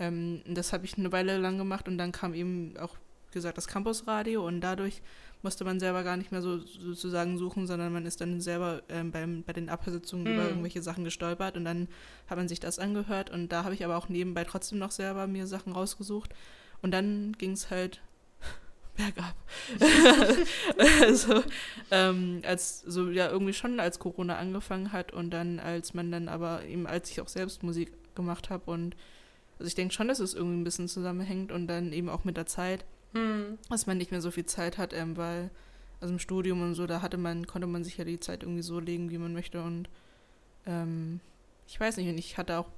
Ähm, das habe ich eine Weile lang gemacht und dann kam eben auch, gesagt, das Campusradio und dadurch musste man selber gar nicht mehr so sozusagen suchen, sondern man ist dann selber ähm, beim, bei den Abhörsitzungen mhm. über irgendwelche Sachen gestolpert und dann hat man sich das angehört und da habe ich aber auch nebenbei trotzdem noch selber mir Sachen rausgesucht und dann ging es halt bergab. [laughs] also, ähm, als so ja irgendwie schon als Corona angefangen hat und dann als man dann aber eben als ich auch selbst Musik gemacht habe und also ich denke schon, dass es irgendwie ein bisschen zusammenhängt und dann eben auch mit der Zeit hm. Dass man nicht mehr so viel Zeit hat, ähm, weil also im Studium und so, da hatte man, konnte man sich ja die Zeit irgendwie so legen, wie man möchte. Und ähm, ich weiß nicht, und ich hatte auch,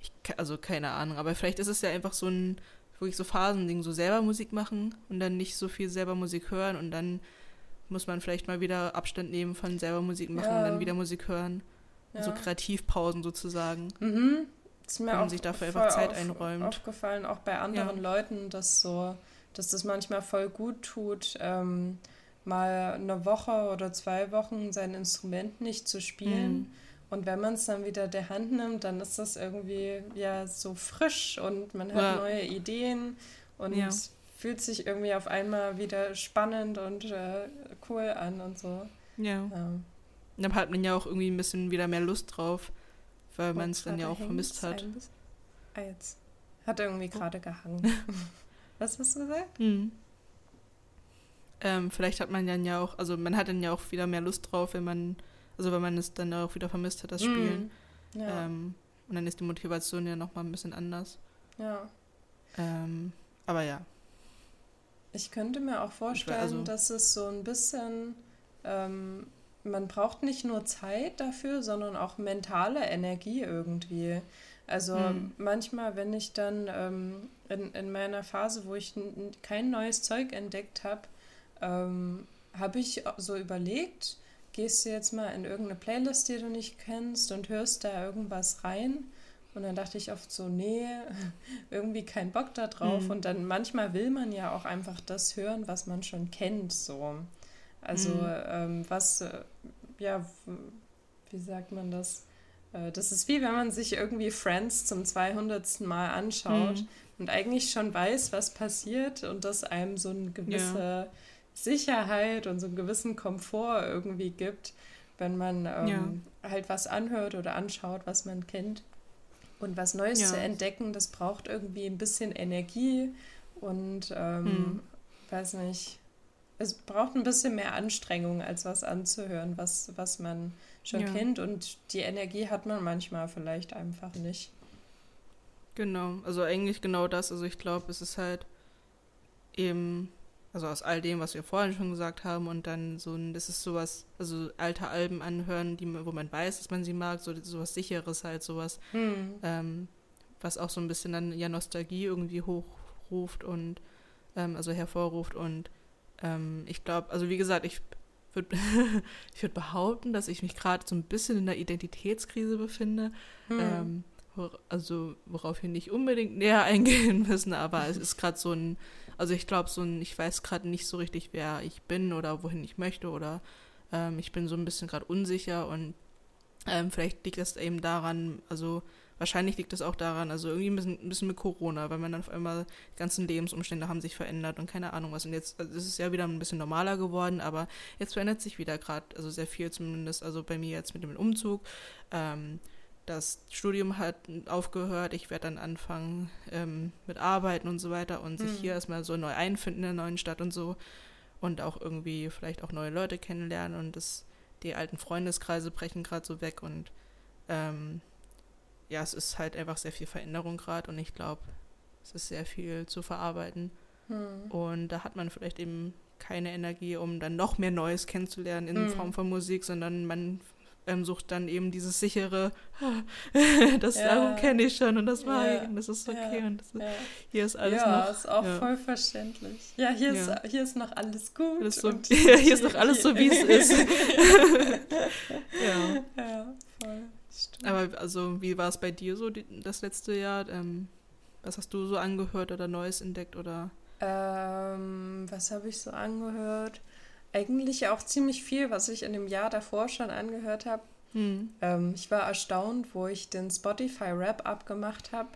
ich, also keine Ahnung, aber vielleicht ist es ja einfach so ein wirklich so Phasending, so selber Musik machen und dann nicht so viel selber Musik hören und dann muss man vielleicht mal wieder Abstand nehmen von selber Musik machen ja. und dann wieder Musik hören. Ja. So Kreativpausen sozusagen. Mhm ist mir auch sich dafür einfach Zeit auf, einräumt. aufgefallen, auch bei anderen ja. Leuten, dass so, dass das manchmal voll gut tut, ähm, mal eine Woche oder zwei Wochen sein Instrument nicht zu spielen. Mhm. Und wenn man es dann wieder der Hand nimmt, dann ist das irgendwie ja so frisch und man hat ja. neue Ideen und ja. fühlt sich irgendwie auf einmal wieder spannend und äh, cool an und so. Ja. ja. Dann hat man ja auch irgendwie ein bisschen wieder mehr Lust drauf weil man es dann ja auch vermisst hat. Ah, jetzt. Hat irgendwie oh. gerade gehangen. [laughs] Was hast du gesagt? Hm. Ähm, vielleicht hat man dann ja auch, also man hat dann ja auch wieder mehr Lust drauf, wenn man, also wenn man es dann auch wieder vermisst hat, das hm. Spielen. Mm, ja. ähm, und dann ist die Motivation ja nochmal ein bisschen anders. Ja. Ähm, aber ja. Ich könnte mir auch vorstellen, also, dass es so ein bisschen ähm, man braucht nicht nur Zeit dafür, sondern auch mentale Energie irgendwie. Also hm. manchmal, wenn ich dann ähm, in, in meiner Phase, wo ich kein neues Zeug entdeckt habe, ähm, habe ich so überlegt, gehst du jetzt mal in irgendeine Playlist, die du nicht kennst und hörst da irgendwas rein. Und dann dachte ich oft so, nee, [laughs] irgendwie kein Bock da drauf. Mhm. Und dann manchmal will man ja auch einfach das hören, was man schon kennt, so. Also mhm. ähm, was, äh, ja, wie sagt man das? Äh, das ist wie wenn man sich irgendwie Friends zum 200. Mal anschaut mhm. und eigentlich schon weiß, was passiert und das einem so eine gewisse ja. Sicherheit und so einen gewissen Komfort irgendwie gibt, wenn man ähm, ja. halt was anhört oder anschaut, was man kennt. Und was Neues ja. zu entdecken, das braucht irgendwie ein bisschen Energie und ähm, hm. weiß nicht, es braucht ein bisschen mehr Anstrengung, als was anzuhören, was, was man schon ja. kennt. Und die Energie hat man manchmal vielleicht einfach nicht. Genau, also eigentlich genau das. Also ich glaube, es ist halt eben, also aus all dem, was wir vorhin schon gesagt haben, und dann so ein, das ist sowas, also alte Alben anhören, die, wo man weiß, dass man sie mag, so sowas Sicheres halt, sowas, hm. ähm, was auch so ein bisschen dann ja Nostalgie irgendwie hochruft und ähm, also hervorruft und ähm, ich glaube, also wie gesagt, ich würde [laughs] ich würd behaupten, dass ich mich gerade so ein bisschen in einer Identitätskrise befinde. Hm. Ähm, also worauf wir nicht unbedingt näher [laughs] eingehen müssen, aber es ist gerade so ein, also ich glaube so ein, ich weiß gerade nicht so richtig, wer ich bin oder wohin ich möchte oder ähm, ich bin so ein bisschen gerade unsicher und ähm, vielleicht liegt das eben daran, also Wahrscheinlich liegt es auch daran, also irgendwie ein bisschen, ein bisschen, mit Corona, weil man dann auf einmal die ganzen Lebensumstände haben sich verändert und keine Ahnung was. Und jetzt also ist es ja wieder ein bisschen normaler geworden, aber jetzt verändert sich wieder gerade, also sehr viel zumindest, also bei mir jetzt mit dem Umzug. Ähm, das Studium hat aufgehört, ich werde dann anfangen ähm, mit Arbeiten und so weiter und sich mhm. hier erstmal so neu einfinden in der neuen Stadt und so und auch irgendwie vielleicht auch neue Leute kennenlernen und das, die alten Freundeskreise brechen gerade so weg und ähm, ja, es ist halt einfach sehr viel Veränderung gerade und ich glaube, es ist sehr viel zu verarbeiten. Hm. Und da hat man vielleicht eben keine Energie, um dann noch mehr Neues kennenzulernen in hm. Form von Musik, sondern man ähm, sucht dann eben dieses sichere, [laughs] das ja. kenne ich schon und das war ja. und das ist okay ja. und ist, hier ist alles ja, noch. Ja, ist auch voll verständlich. Ja, hier, Ist, hier ist noch alles gut. Alles so, hier, [laughs] hier ist noch alles so, wie es ist. [laughs] ja. ja, voll. Stimmt. Aber also, wie war es bei dir so die, das letzte Jahr? Ähm, was hast du so angehört oder Neues entdeckt oder? Ähm, was habe ich so angehört? Eigentlich auch ziemlich viel, was ich in dem Jahr davor schon angehört habe. Hm. Ähm, ich war erstaunt, wo ich den Spotify Rap abgemacht habe,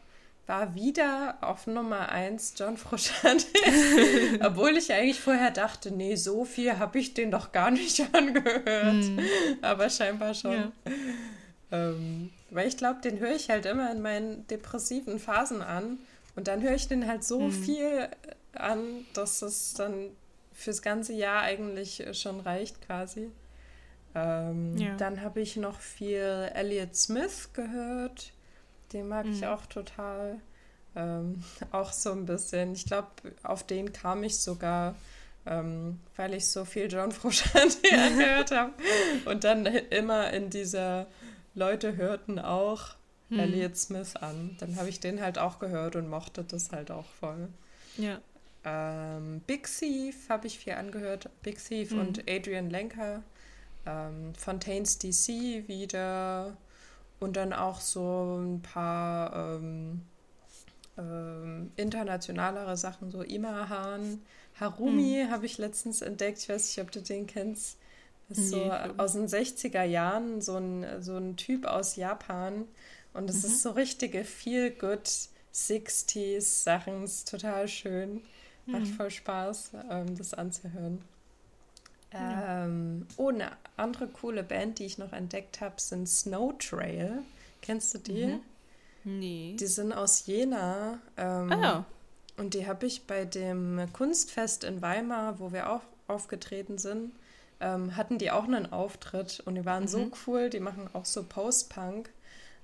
war wieder auf Nummer 1 John Frusciante. [laughs] Obwohl ich eigentlich vorher dachte, nee, so viel habe ich den doch gar nicht [laughs] angehört. Mhm. Aber scheinbar schon. Ja. Ähm, weil ich glaube, den höre ich halt immer in meinen depressiven Phasen an. Und dann höre ich den halt so Mhm. viel an, dass es dann fürs ganze Jahr eigentlich schon reicht quasi. Ähm, Ja. Dann habe ich noch viel Elliott Smith gehört. Den mag ich Mhm. auch total. Ähm, [laughs] auch so ein bisschen. Ich glaube, auf den kam ich sogar, ähm, weil ich so viel John [laughs] Frusciante [laughs] angehört habe. Und dann immer in dieser Leute hörten auch Hm. Elliott Smith an. Dann habe ich den halt auch gehört und mochte das halt auch voll. Ja. Ähm, Big Thief habe ich viel angehört. Big Thief Mhm. und Adrian Lenker. Ähm, Fontaines DC wieder. Und dann auch so ein paar ähm, ähm, internationalere Sachen, so Imahan. Harumi habe ich letztens entdeckt. Ich weiß nicht, ob du den kennst. Das ist Nee, so aus den 60er Jahren, so ein, so ein Typ aus Japan. Und es ist so richtige Feel-Good 60s Sachen. Ist total schön. Macht voll Spaß, ähm, das anzuhören. Ja. Ähm, oh, eine andere coole Band, die ich noch entdeckt habe, sind Snow Trail. Kennst du die? Mhm. Nee. Die sind aus Jena. Ähm, ah ja. Und die habe ich bei dem Kunstfest in Weimar, wo wir auch aufgetreten sind, ähm, hatten die auch einen Auftritt und die waren so Mhm. cool. Die machen auch so Post-Punk.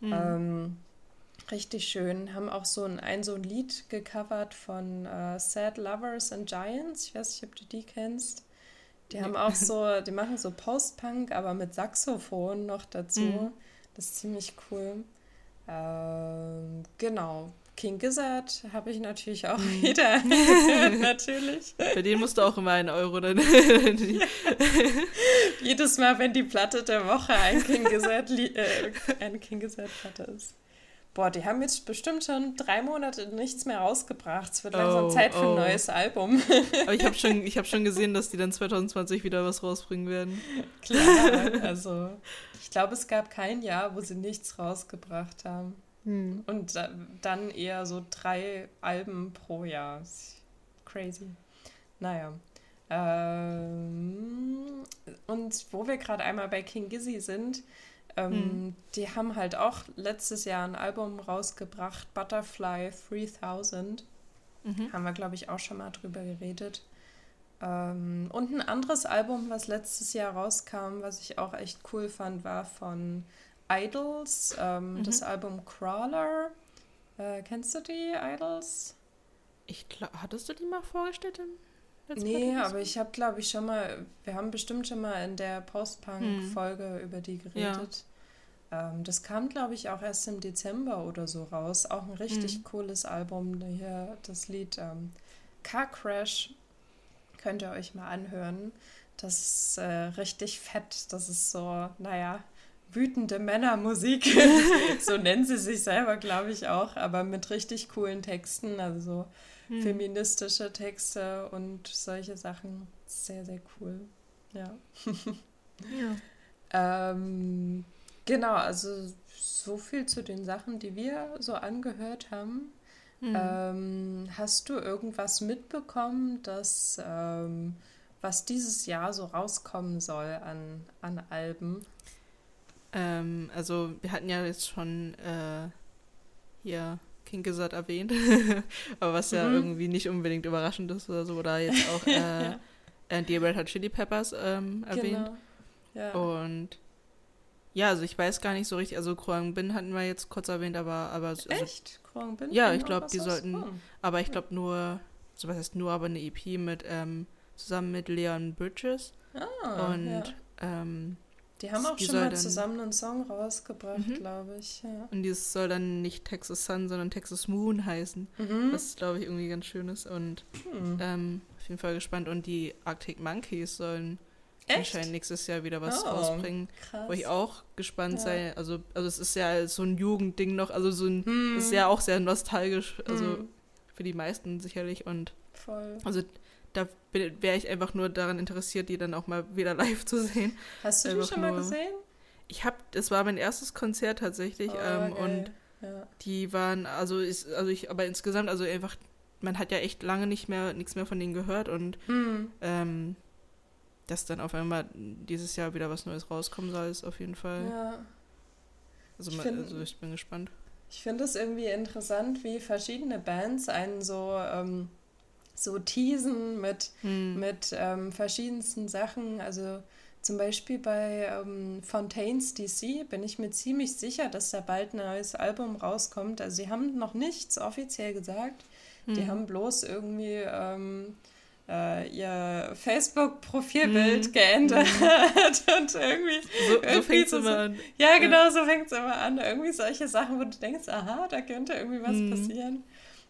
Mhm. Ähm, richtig schön. Haben auch so ein, ein, so ein Lied gecovert von äh, Sad Lovers and Giants. Ich weiß nicht, ob du die kennst. Die haben auch so, die machen so Post-Punk, aber mit Saxophon noch dazu. Mhm. Das ist ziemlich cool. Ähm, genau. King Gizzard habe ich natürlich auch Mhm. wieder. [laughs] natürlich. Bei denen musst du auch immer einen Euro dann. [laughs] Jedes Mal, wenn die Platte der Woche ein King Gizzard, äh, eine King Gizzard Platte ist. Boah, die haben jetzt bestimmt schon drei Monate nichts mehr rausgebracht. Es wird langsam Oh, Zeit für ein oh. neues Album. Aber ich habe schon, ich hab schon gesehen, dass die dann 2020 wieder was rausbringen werden. Klar, [laughs] also ich glaube, es gab kein Jahr, wo sie nichts rausgebracht haben. Und da, dann eher so drei Alben pro Jahr. Crazy. Naja. Ähm, und wo wir gerade einmal bei King Gizzy sind, ähm, Hm. die haben halt auch letztes Jahr ein Album rausgebracht, Butterfly 3000. Mhm. Haben wir, glaube ich, auch schon mal drüber geredet. Ähm, und ein anderes Album, was letztes Jahr rauskam, was ich auch echt cool fand, war von Idols, ähm, Mhm. das Album Crawler. Äh, kennst du die Idols? Ich glaub, hattest du die mal vorgestellt? im Let's Nee, aber ich habe, glaube ich, schon mal, wir haben bestimmt schon mal in der Post-Punk-Folge über die geredet. Ähm, das kam, glaube ich, auch erst im Dezember oder so raus. Auch ein richtig Mhm. cooles Album. Hier das Lied ähm, Car Crash könnt ihr euch mal anhören. Das ist äh, richtig fett. Das ist so, naja, wütende Männermusik. [laughs] so nennen sie sich selber, glaube ich, auch, aber mit richtig coolen Texten. Also so Hm. feministische Texte und solche Sachen. Sehr, sehr cool. Ja. Ja. [laughs] Ähm, genau, also so viel zu den Sachen, die wir so angehört haben. Hm. Ähm, hast du irgendwas mitbekommen, dass ähm, was dieses Jahr so rauskommen soll an, an Alben? Ähm, also wir hatten ja jetzt schon äh, hier King Gizzard erwähnt, [laughs] aber was ja Mhm. irgendwie nicht unbedingt überraschend ist oder so, oder jetzt auch [laughs] äh, Ja. äh, die Red Hot Chili Peppers ähm, erwähnt. Genau. Ja. Und ja, also ich weiß gar nicht so richtig, also Kroang Bin hatten wir jetzt kurz erwähnt, aber, aber, also, Echt? Krong Bin? Ja, Genau, ich glaub, was die sollten- Oh. aber ich glaube nur, so was heißt nur, aber eine EP mit, ähm, zusammen mit Leon Bridges Ah, und ja. ähm, Die haben auch die schon mal zusammen einen Song rausgebracht, Mhm. glaube ich. Ja. und dieses soll dann nicht Texas Sun, sondern Texas Moon heißen, Mhm. was glaube ich irgendwie ganz schön ist und Hm. ähm, auf jeden Fall gespannt und die Arctic Monkeys sollen Echt? anscheinend nächstes Jahr wieder was Oh, rausbringen, Krass. wo ich auch gespannt Ja. sei, also, also es ist ja so ein Jugendding noch, also so ein, Hm. das ist ja auch sehr nostalgisch, also Hm. für die meisten sicherlich und Voll. Also da wäre ich einfach nur daran interessiert, die dann auch mal wieder [laughs] live zu sehen. Hast du die Einfach schon mal nur- gesehen? Ich habe, das war mein erstes Konzert tatsächlich Oh, ähm, und Ja. Die waren, also ist, also ich, aber insgesamt, also einfach, man hat ja echt lange nicht mehr, nichts mehr von denen gehört und Hm. ähm, dass dann auf einmal dieses Jahr wieder was Neues rauskommen soll, ist auf jeden Fall. ja. Also, Ich mal, find- also ich bin gespannt. Ich finde es irgendwie interessant, wie verschiedene Bands einen so, ähm, so teasen mit, Hm. mit ähm, verschiedensten Sachen. Also zum Beispiel bei ähm, Fontaines DC bin ich mir ziemlich sicher, dass da bald ein neues Album rauskommt. Also sie haben noch nichts offiziell gesagt. Die Hm. haben bloß irgendwie ähm, äh, ihr Facebook-Profilbild geändert [laughs] und irgendwie so so fängt es immer an. Ja, genau, so fängt es immer an. Irgendwie solche Sachen, wo du denkst, aha, da könnte irgendwie was Mhm. passieren.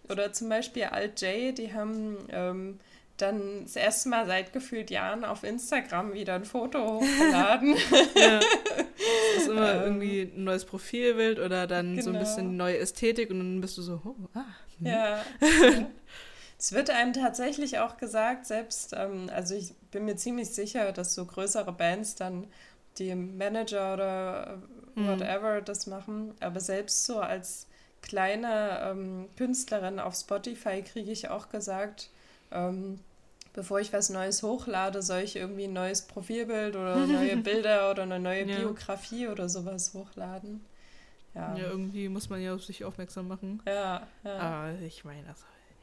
Oder zum Beispiel Alt J, die haben ähm, dann das erste Mal seit gefühlt Jahren auf Instagram wieder ein Foto hochgeladen. [laughs] Ja. [laughs] Es ist immer Ähm, irgendwie ein neues Profilbild oder dann so ein genau. bisschen neue Ästhetik und dann bist du so, oh, ah. hm. ja. [laughs] Es wird einem tatsächlich auch gesagt, selbst, ähm, also ich bin mir ziemlich sicher, dass so größere Bands dann die Manager oder äh, Mhm. whatever das machen, aber selbst so als kleine ähm, Künstlerin auf Spotify kriege ich auch gesagt, ähm, bevor ich was Neues hochlade, soll ich irgendwie ein neues Profilbild oder [laughs] neue Bilder oder eine neue Ja. Biografie oder sowas hochladen. Ja, Ja, ja, irgendwie muss man ja auf sich aufmerksam machen. ja. Aber ich meine, das soll ja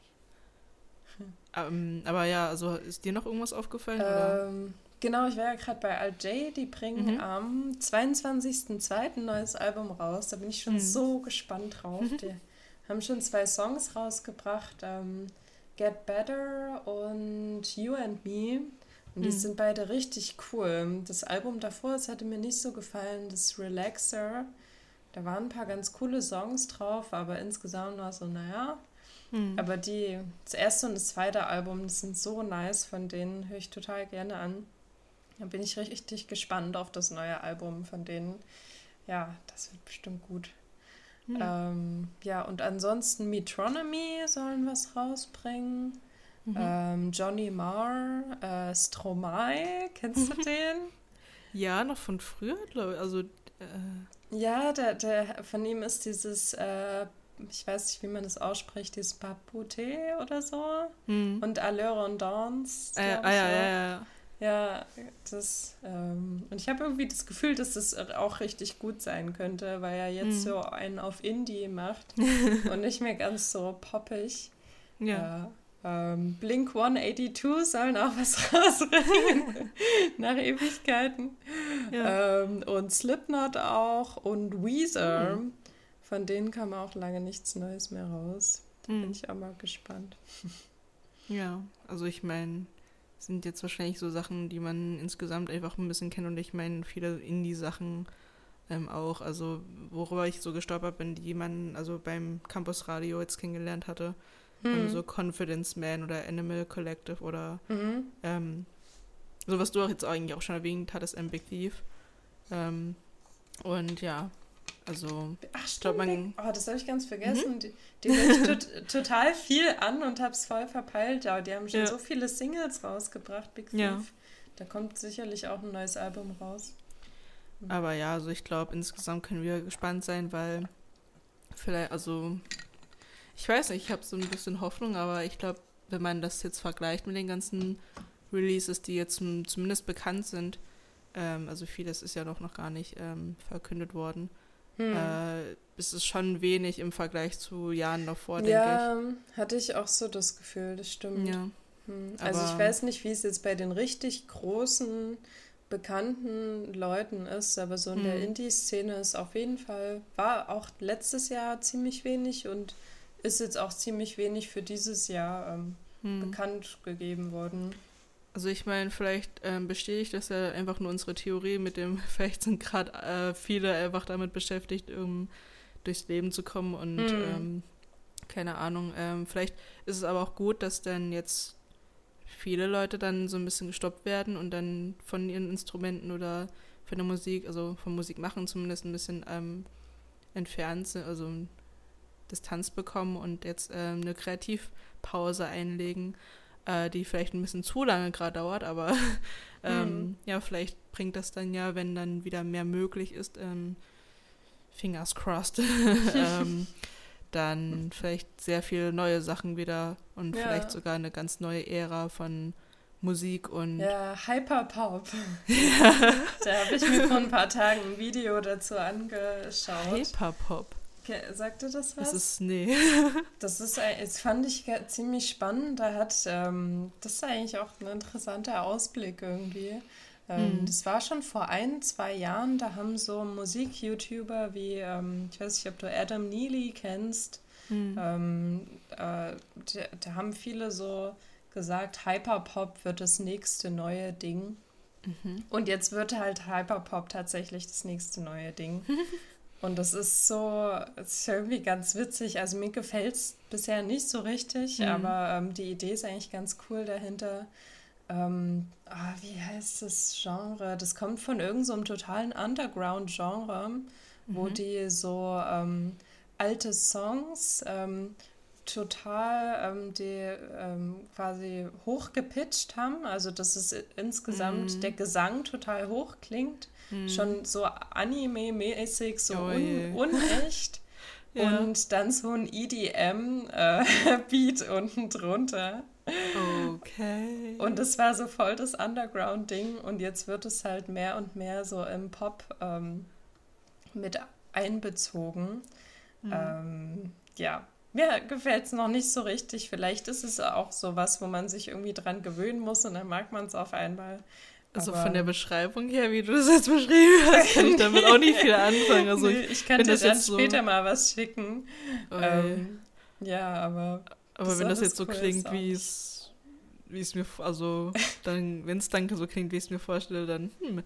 nicht. Ähm, aber ja, also ist dir noch irgendwas aufgefallen? Ähm, genau, ich war ja gerade bei Alt J, die bringen Mhm. am 22.02. ein neues Album raus. Da bin ich schon Mhm. so gespannt drauf. [laughs] Die haben schon zwei Songs rausgebracht, ähm, Get Better und You and Me. Und die Mhm. sind beide richtig cool. Das Album davor, das hatte mir nicht so gefallen, das Relaxer. Da waren ein paar ganz coole Songs drauf, aber insgesamt war es so, naja. Hm. Aber die, das erste und das zweite Album, das sind so nice, von denen höre ich total gerne an. Da bin ich richtig gespannt auf das neue Album von denen. Ja, das wird bestimmt gut. Hm. Ähm, ja, und ansonsten Metronomy sollen was rausbringen. Mhm. Ähm, Johnny Marr, äh, Stromae, kennst du den? ja, noch von früher, glaube ich. Also, äh, Ja, der, der, von ihm ist dieses, äh, ich weiß nicht, wie man das ausspricht, dieses Papouté oder so. hm. Und Allure und Dance. äh, ah, ja, ja, ja. Ja, das. Ähm, und ich habe irgendwie das Gefühl, dass das auch richtig gut sein könnte, weil er jetzt Mhm. so einen auf Indie macht [laughs] und nicht mehr ganz so poppig. Ja. Ja. Ähm, Blink 182 sollen auch was [laughs] rausbringen. [laughs] Nach Ewigkeiten. ja. Ähm, und Slipknot auch und Weezer. Mhm. Von denen kam auch lange nichts Neues mehr raus. Bin Hm. ich auch mal gespannt. Ja, also ich meine, sind jetzt wahrscheinlich so Sachen, die man insgesamt einfach ein bisschen kennt und ich meine viele Indie-Sachen ähm, auch, also worüber ich so gestolpert bin, die man also beim Campus Radio jetzt kennengelernt hatte, ähm, Hm. so Confidence Man oder Animal Collective oder Mhm. ähm, so was du auch jetzt eigentlich auch schon erwähnt hattest, Big Thief. Ähm, und ja, also Ach, glaub, stimmt. man- Mhm. Oh, das habe ich ganz vergessen. Die, die höre ich tot, [laughs] total viel an und habe es voll verpeilt. Aber die haben schon Ja. so viele Singles rausgebracht, Big Thief. Ja. Da kommt sicherlich auch ein neues Album raus. Aber ja, also ich glaube, insgesamt können wir gespannt sein, weil vielleicht, also ich weiß nicht, ich habe so ein bisschen Hoffnung, aber ich glaube, wenn man das jetzt vergleicht mit den ganzen Releases, die jetzt zum, zumindest bekannt sind, ähm, also vieles ist ja doch noch gar nicht ähm, verkündet worden, Hm. äh, ist es schon wenig im Vergleich zu Jahren davor, denke ja, hatte ich auch so das Gefühl, das ich. stimmt. Ja. Hm. Also ich weiß nicht, wie es jetzt bei den richtig großen, bekannten Leuten ist, aber so in der Hm. Indie-Szene ist auf jeden Fall, war auch letztes Jahr ziemlich wenig und ist jetzt auch ziemlich wenig für dieses Jahr ähm, Hm. bekannt gegeben worden. Also ich meine, vielleicht ähm, bestätigt das ja einfach nur unsere Theorie mit dem, [laughs] vielleicht sind gerade äh, viele einfach damit beschäftigt, um durchs Leben zu kommen und Mhm. ähm, keine Ahnung. Ähm, vielleicht ist es aber auch gut, dass dann jetzt viele Leute dann so ein bisschen gestoppt werden und dann von ihren Instrumenten oder von der Musik, also vom Musik machen zumindest ein bisschen ähm, entfernt sind, also Distanz bekommen und jetzt ähm, eine Kreativpause einlegen äh, die vielleicht ein bisschen zu lange gerade dauert, aber [laughs] ähm, Mhm. ja, vielleicht bringt das dann ja, wenn dann wieder mehr möglich ist, ähm, fingers crossed, [laughs] ähm, [laughs] dann vielleicht sehr viele neue Sachen wieder und Ja. vielleicht sogar eine ganz neue Ära von Musik und Ja, Hyperpop. da habe ich mir vor ein paar Tagen ein Video dazu angeschaut. Hyperpop. Ke- Sagte das was? [laughs] Das ist, nee. Das ist, das fand ich ziemlich spannend. Da hat, ähm, das ist eigentlich auch ein interessanter Ausblick irgendwie. Ähm, Mhm. Das war schon vor ein, zwei Jahren, da haben so Musik-YouTuber wie, ähm, ich weiß nicht, ob du Adam Neely kennst, Hm. ähm, äh, da, da haben viele so gesagt, Hyperpop wird das nächste neue Ding. Mhm. Und jetzt wird halt Hyperpop tatsächlich das nächste neue Ding. [laughs] Und das ist so, es ist irgendwie ganz witzig. Also mir gefällt es bisher nicht so richtig, Mhm. aber ähm, die Idee ist eigentlich ganz cool dahinter. Ähm, ah, wie heißt das Genre? Das kommt von irgendeinem so einem totalen Underground-Genre, wo Mhm. die so ähm, alte Songs ähm, total ähm, die ähm, quasi hochgepitcht haben. Also dass es insgesamt Mhm. der Gesang total hoch klingt. Hm. Schon so Anime-mäßig, so Oh un unecht. [laughs] Ja. Und dann so ein EDM-Beat [laughs] unten drunter. Okay. Und es war so voll das Underground-Ding und jetzt wird es halt mehr und mehr so im Pop ähm, mit einbezogen. Hm. Ähm, ja, mir gefällt es noch nicht so richtig. Vielleicht ist es auch so was, wo man sich irgendwie dran gewöhnen muss und dann mag man es auf einmal. Also von der Beschreibung her, wie du das jetzt beschrieben hast, kann ich damit auch nicht viel [laughs] anfangen. Also ich, ich kann dir das dann jetzt so- später mal was schicken. äh, Ähm, ja, aber aber wenn das jetzt so cool klingt, wie es, wie es mir, also dann, wenn es dann so klingt, wie ich es mir vorstelle, dann hm,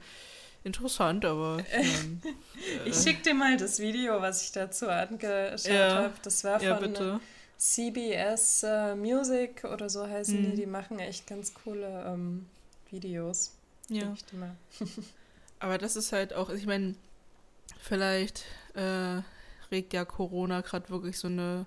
interessant, aber ähm, ich [laughs] äh, schicke dir mal das Video, was ich dazu angeschaut Ja. habe. Das war ja von bitte. CBS äh, Music oder so heißen Mhm. die. Die machen echt ganz coole ähm, Videos. Ja. [laughs] Aber das ist halt auch, ich meine, vielleicht äh, regt ja Corona gerade wirklich so eine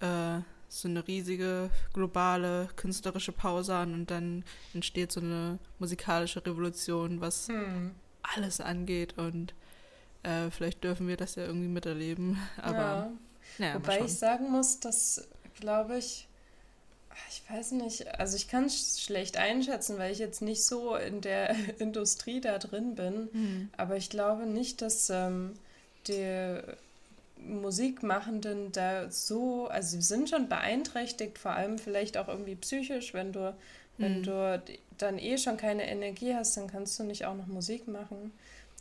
äh, so eine riesige globale künstlerische Pause an und dann entsteht so eine musikalische Revolution, was Hm. alles angeht und äh, vielleicht dürfen wir das ja irgendwie miterleben. [laughs] Aber ja. naja, Wobei ich sagen muss, dass, glaube ich, ich weiß nicht, also ich kann es schlecht einschätzen, weil ich jetzt nicht so in der [laughs] Industrie da drin bin. Hm. Aber ich glaube nicht, dass ähm, die Musikmachenden da so, also sie sind schon beeinträchtigt, vor allem vielleicht auch irgendwie psychisch, wenn du, wenn Mhm. du dann eh schon keine Energie hast, dann kannst du nicht auch noch Musik machen.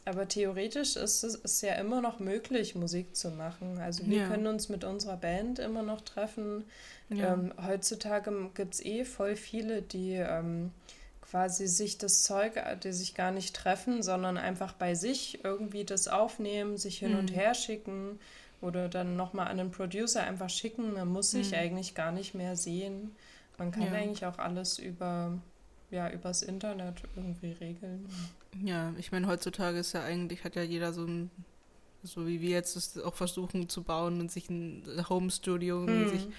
Aber theoretisch ist es ist ja immer noch möglich, Musik zu machen. Also wir Ja. können uns mit unserer Band immer noch treffen. Ja. Ähm, heutzutage gibt es eh voll viele, die ähm, quasi sich das Zeug, die sich gar nicht treffen, sondern einfach bei sich irgendwie das aufnehmen, sich hin und Mhm. her schicken oder dann nochmal an den Producer einfach schicken. Man muss sich Mhm. eigentlich gar nicht mehr sehen. Man kann Ja. eigentlich auch alles über, ja, übers Internet irgendwie regeln. Ja, ich meine, heutzutage ist ja eigentlich, hat ja jeder so ein, so wie wir jetzt es auch versuchen zu bauen und sich ein Home-Studio mäßig Mhm.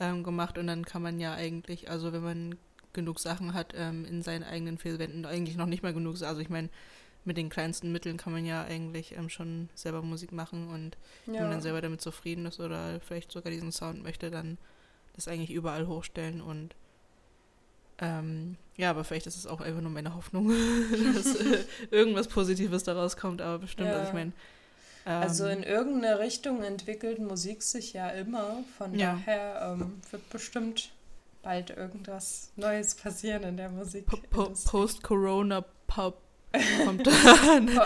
ähm, gemacht und dann kann man ja eigentlich, also wenn man genug Sachen hat, ähm, in seinen eigenen vier Wänden eigentlich noch nicht mal genug, also ich meine, mit den kleinsten Mitteln kann man ja eigentlich ähm, schon selber Musik machen und wenn man Ja. dann selber damit zufrieden ist oder vielleicht sogar diesen Sound möchte, dann das eigentlich überall hochstellen und ähm, ja, aber vielleicht ist es auch einfach nur meine Hoffnung, [laughs] dass äh, irgendwas Positives daraus kommt, aber bestimmt, also Ja. ich meine, ähm, Also in irgendeine Richtung entwickelt Musik sich ja immer. Von Ja. daher ähm, wird bestimmt bald irgendwas Neues passieren in der Musik. po po Post-Corona-Pop kommt [laughs] dann.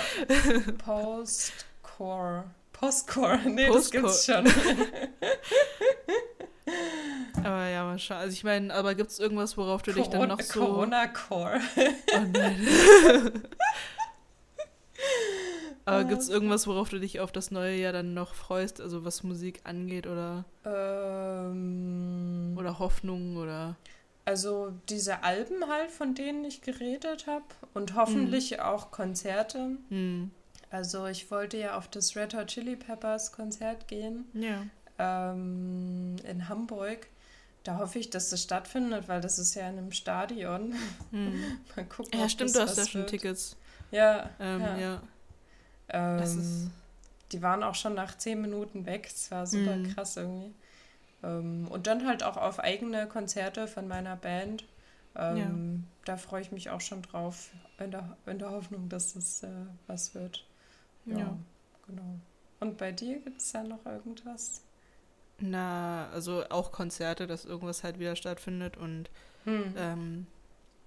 Postcore. Postcore. Nee, Postcore. das gibt's schon. [laughs] Aber ja, mal schauen. Also ich meine, aber gibt es irgendwas, worauf du dich dann Corona, noch so... Corona Core. Oh nein. [laughs] aber gibt es irgendwas, worauf du dich auf das neue Jahr dann noch freust? Also was Musik angeht oder, Ähm, oder Hoffnung oder... also diese Alben halt, von denen ich geredet habe. Und hoffentlich auch Konzerte. Hm. Also ich wollte ja auf das Red Hot Chili Peppers Konzert gehen. Ja. ähm, in Hamburg. Da hoffe ich, dass das stattfindet, weil das ist ja in einem Stadion. Hm. [laughs] Mal gucken, Ja, ob stimmt, das du hast ja schon wird. Tickets. Ja, Ähm, ja. ja. Ähm, Das ist- die waren auch schon nach zehn Minuten weg. Es war super Mhm. krass irgendwie. Ähm, und dann halt auch auf eigene Konzerte von meiner Band. Ähm, Da freue ich mich auch schon drauf, in der, in der Hoffnung, dass es äh, was wird. Ja, Ja. genau. Und bei dir gibt es da noch irgendwas? Na, also auch Konzerte, dass irgendwas halt wieder stattfindet und Hm. ähm,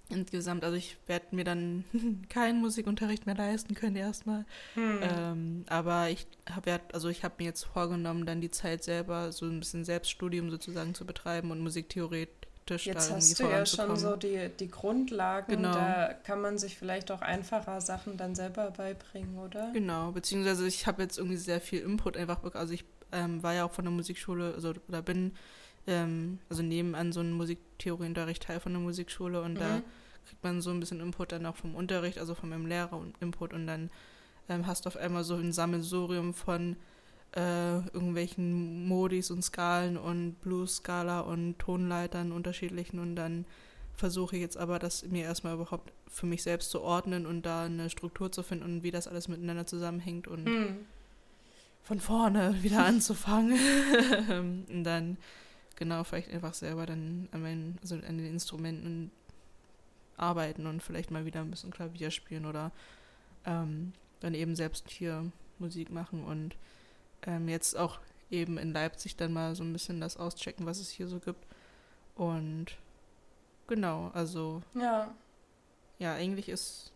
insgesamt, also ich werde mir dann [laughs] keinen Musikunterricht mehr leisten können erstmal. Hm. Ähm, aber ich habe ja, also ich habe mir jetzt vorgenommen, dann die Zeit selber so ein bisschen Selbststudium sozusagen zu betreiben und musiktheoretisch Jetzt hast du ja schon so die, die Grundlagen, Genau. da kann man sich vielleicht auch einfacher Sachen dann selber beibringen, oder? Genau, beziehungsweise ich habe jetzt irgendwie sehr viel Input einfach bekommen. Also ich ähm, war ja auch von der Musikschule, also oder bin ähm, also nebenan so ein Musiktheorieunterricht Teil von der Musikschule und da Mhm. kriegt man so ein bisschen Input dann auch vom Unterricht, also von meinem Lehrer und Input und dann ähm, hast du auf einmal so ein Sammelsurium von äh, irgendwelchen Modis und Skalen und Blues-Skala und Tonleitern unterschiedlichen und dann versuche ich jetzt aber, das mir erstmal überhaupt für mich selbst zu ordnen und da eine Struktur zu finden und wie das alles miteinander zusammenhängt und Hm. Von vorne wieder anzufangen. [laughs] und dann genau vielleicht einfach selber dann an, meinen, also an den Instrumenten arbeiten und vielleicht mal wieder ein bisschen Klavier spielen oder ähm, dann eben selbst hier Musik machen und ähm, jetzt auch eben in Leipzig dann mal so ein bisschen das auschecken, was es hier so gibt. Und genau, also Ja, ja, eigentlich ist,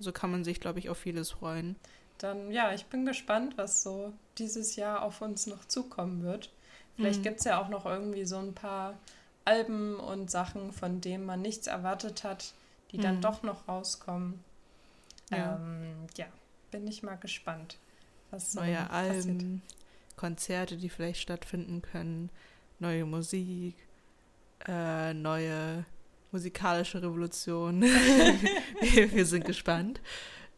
so kann man sich, glaube ich, auf vieles freuen. Dann ja, ich bin gespannt, was so dieses Jahr auf uns noch zukommen wird. Vielleicht Mhm. gibt es ja auch noch irgendwie so ein paar Alben und Sachen, von denen man nichts erwartet hat, die dann Mhm. doch noch rauskommen. Ja. Ähm, ja, bin ich mal gespannt, was so neue passiert. Alben, Konzerte, die vielleicht stattfinden können, neue Musik, äh, neue musikalische Revolution. wir, [laughs] [laughs] wir sind gespannt.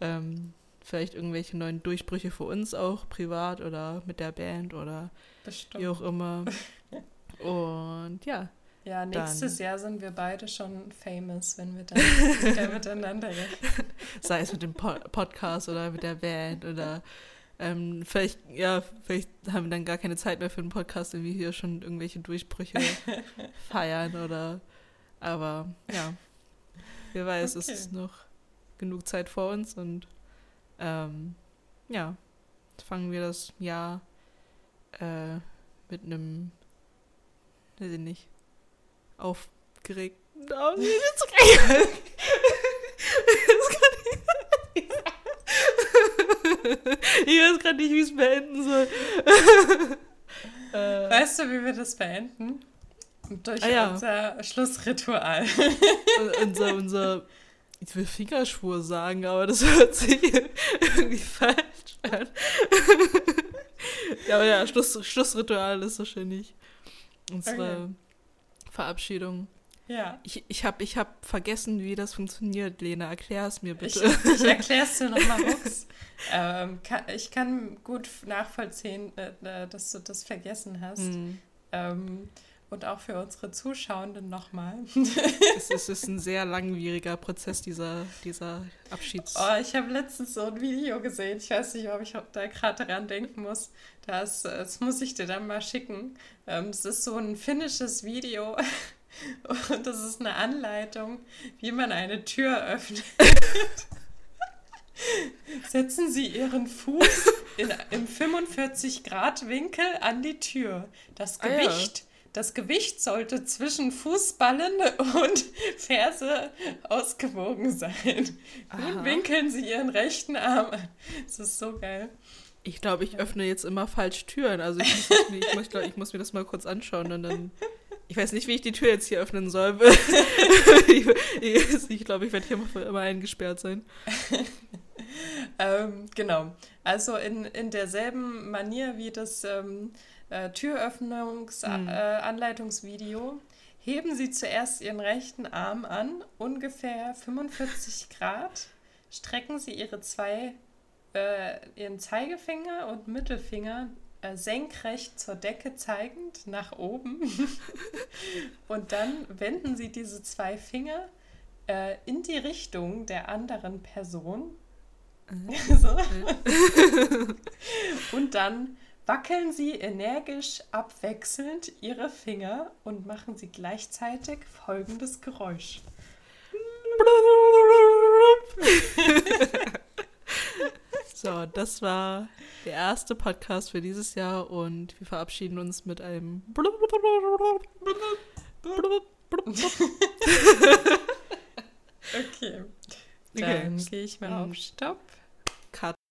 Ähm, vielleicht irgendwelche neuen Durchbrüche für uns auch, privat oder mit der Band oder Bestimmt. wie auch immer. [laughs] Und ja, Ja, nächstes Dann- Jahr sind wir beide schon famous, wenn wir dann wieder miteinander reden. [laughs] sei es mit dem po Podcast oder mit der Band oder ähm, vielleicht, ja, vielleicht haben wir dann gar keine Zeit mehr für einen Podcast, wenn wir hier schon irgendwelche Durchbrüche [laughs] feiern oder aber ja, wer weiß, es Okay. ist noch genug Zeit vor uns und ähm, ja, jetzt fangen wir das Jahr äh, mit einem, weiß ich nicht, aufgeregten Augen. [laughs] Ich weiß gerade nicht, wie es beenden soll. äh, Weißt du, wie wir das beenden? Durch Ah, ja. unser Schlussritual. un- unser, unser, ich will Fingerschwur sagen, aber das [laughs] hört sich irgendwie falsch an. [laughs] ja, aber ja, Schluss, Schlussritual ist wahrscheinlich unsere Okay. Verabschiedung. Ja. Ich, ich habe ich hab vergessen, wie das funktioniert, Lena. Erklär es mir Ich, bitte. ich erkläre es dir nochmal, Hux. [laughs] Ähm, kann, ich kann gut nachvollziehen, äh, äh, dass du das vergessen hast. Hm. Ähm, und auch für unsere Zuschauenden nochmal. es, es ist ein sehr langwieriger Prozess, dieser, dieser Abschieds... Oh, ich habe letztens so ein Video gesehen. Ich weiß nicht, ob ich da gerade dran denken muss. Das, das muss ich dir dann mal schicken. Ähm, Es ist so ein finnisches Video. [laughs] Und das ist eine Anleitung, wie man eine Tür öffnet. [laughs] Setzen Sie Ihren Fuß in, im 45-Grad-Winkel an die Tür. Das Ah. Gewicht, das Gewicht sollte zwischen Fußballen und Ferse ausgewogen sein. Nun Aha. winkeln Sie Ihren rechten Arm an. Das ist so geil. Ich glaube, ich öffne jetzt immer falsch Türen. Also ich muss, mir- ich, muss, ich muss mir das mal kurz anschauen und dann. Ich weiß nicht, wie ich die Tür jetzt hier öffnen soll. [laughs] ich glaube, ich werde hier für immer eingesperrt sein. [laughs] Ähm, genau. Also in, in derselben Manier wie das ähm, äh. Türöffnungsanleitungsvideo heben Sie zuerst Ihren rechten Arm an, ungefähr 45 Grad. Strecken Sie Ihre zwei, äh, Ihren Zeigefinger und Mittelfinger äh, senkrecht zur Decke zeigend nach oben. [laughs] und dann wenden Sie diese zwei Finger äh, in die Richtung der anderen Person [laughs] so. Und dann wackeln Sie energisch abwechselnd Ihre Finger und machen Sie gleichzeitig folgendes Geräusch. [laughs] So, das war der erste Podcast für dieses Jahr und wir verabschieden uns mit einem. Okay. Okay. Dann gehe ich mal auf Stopp.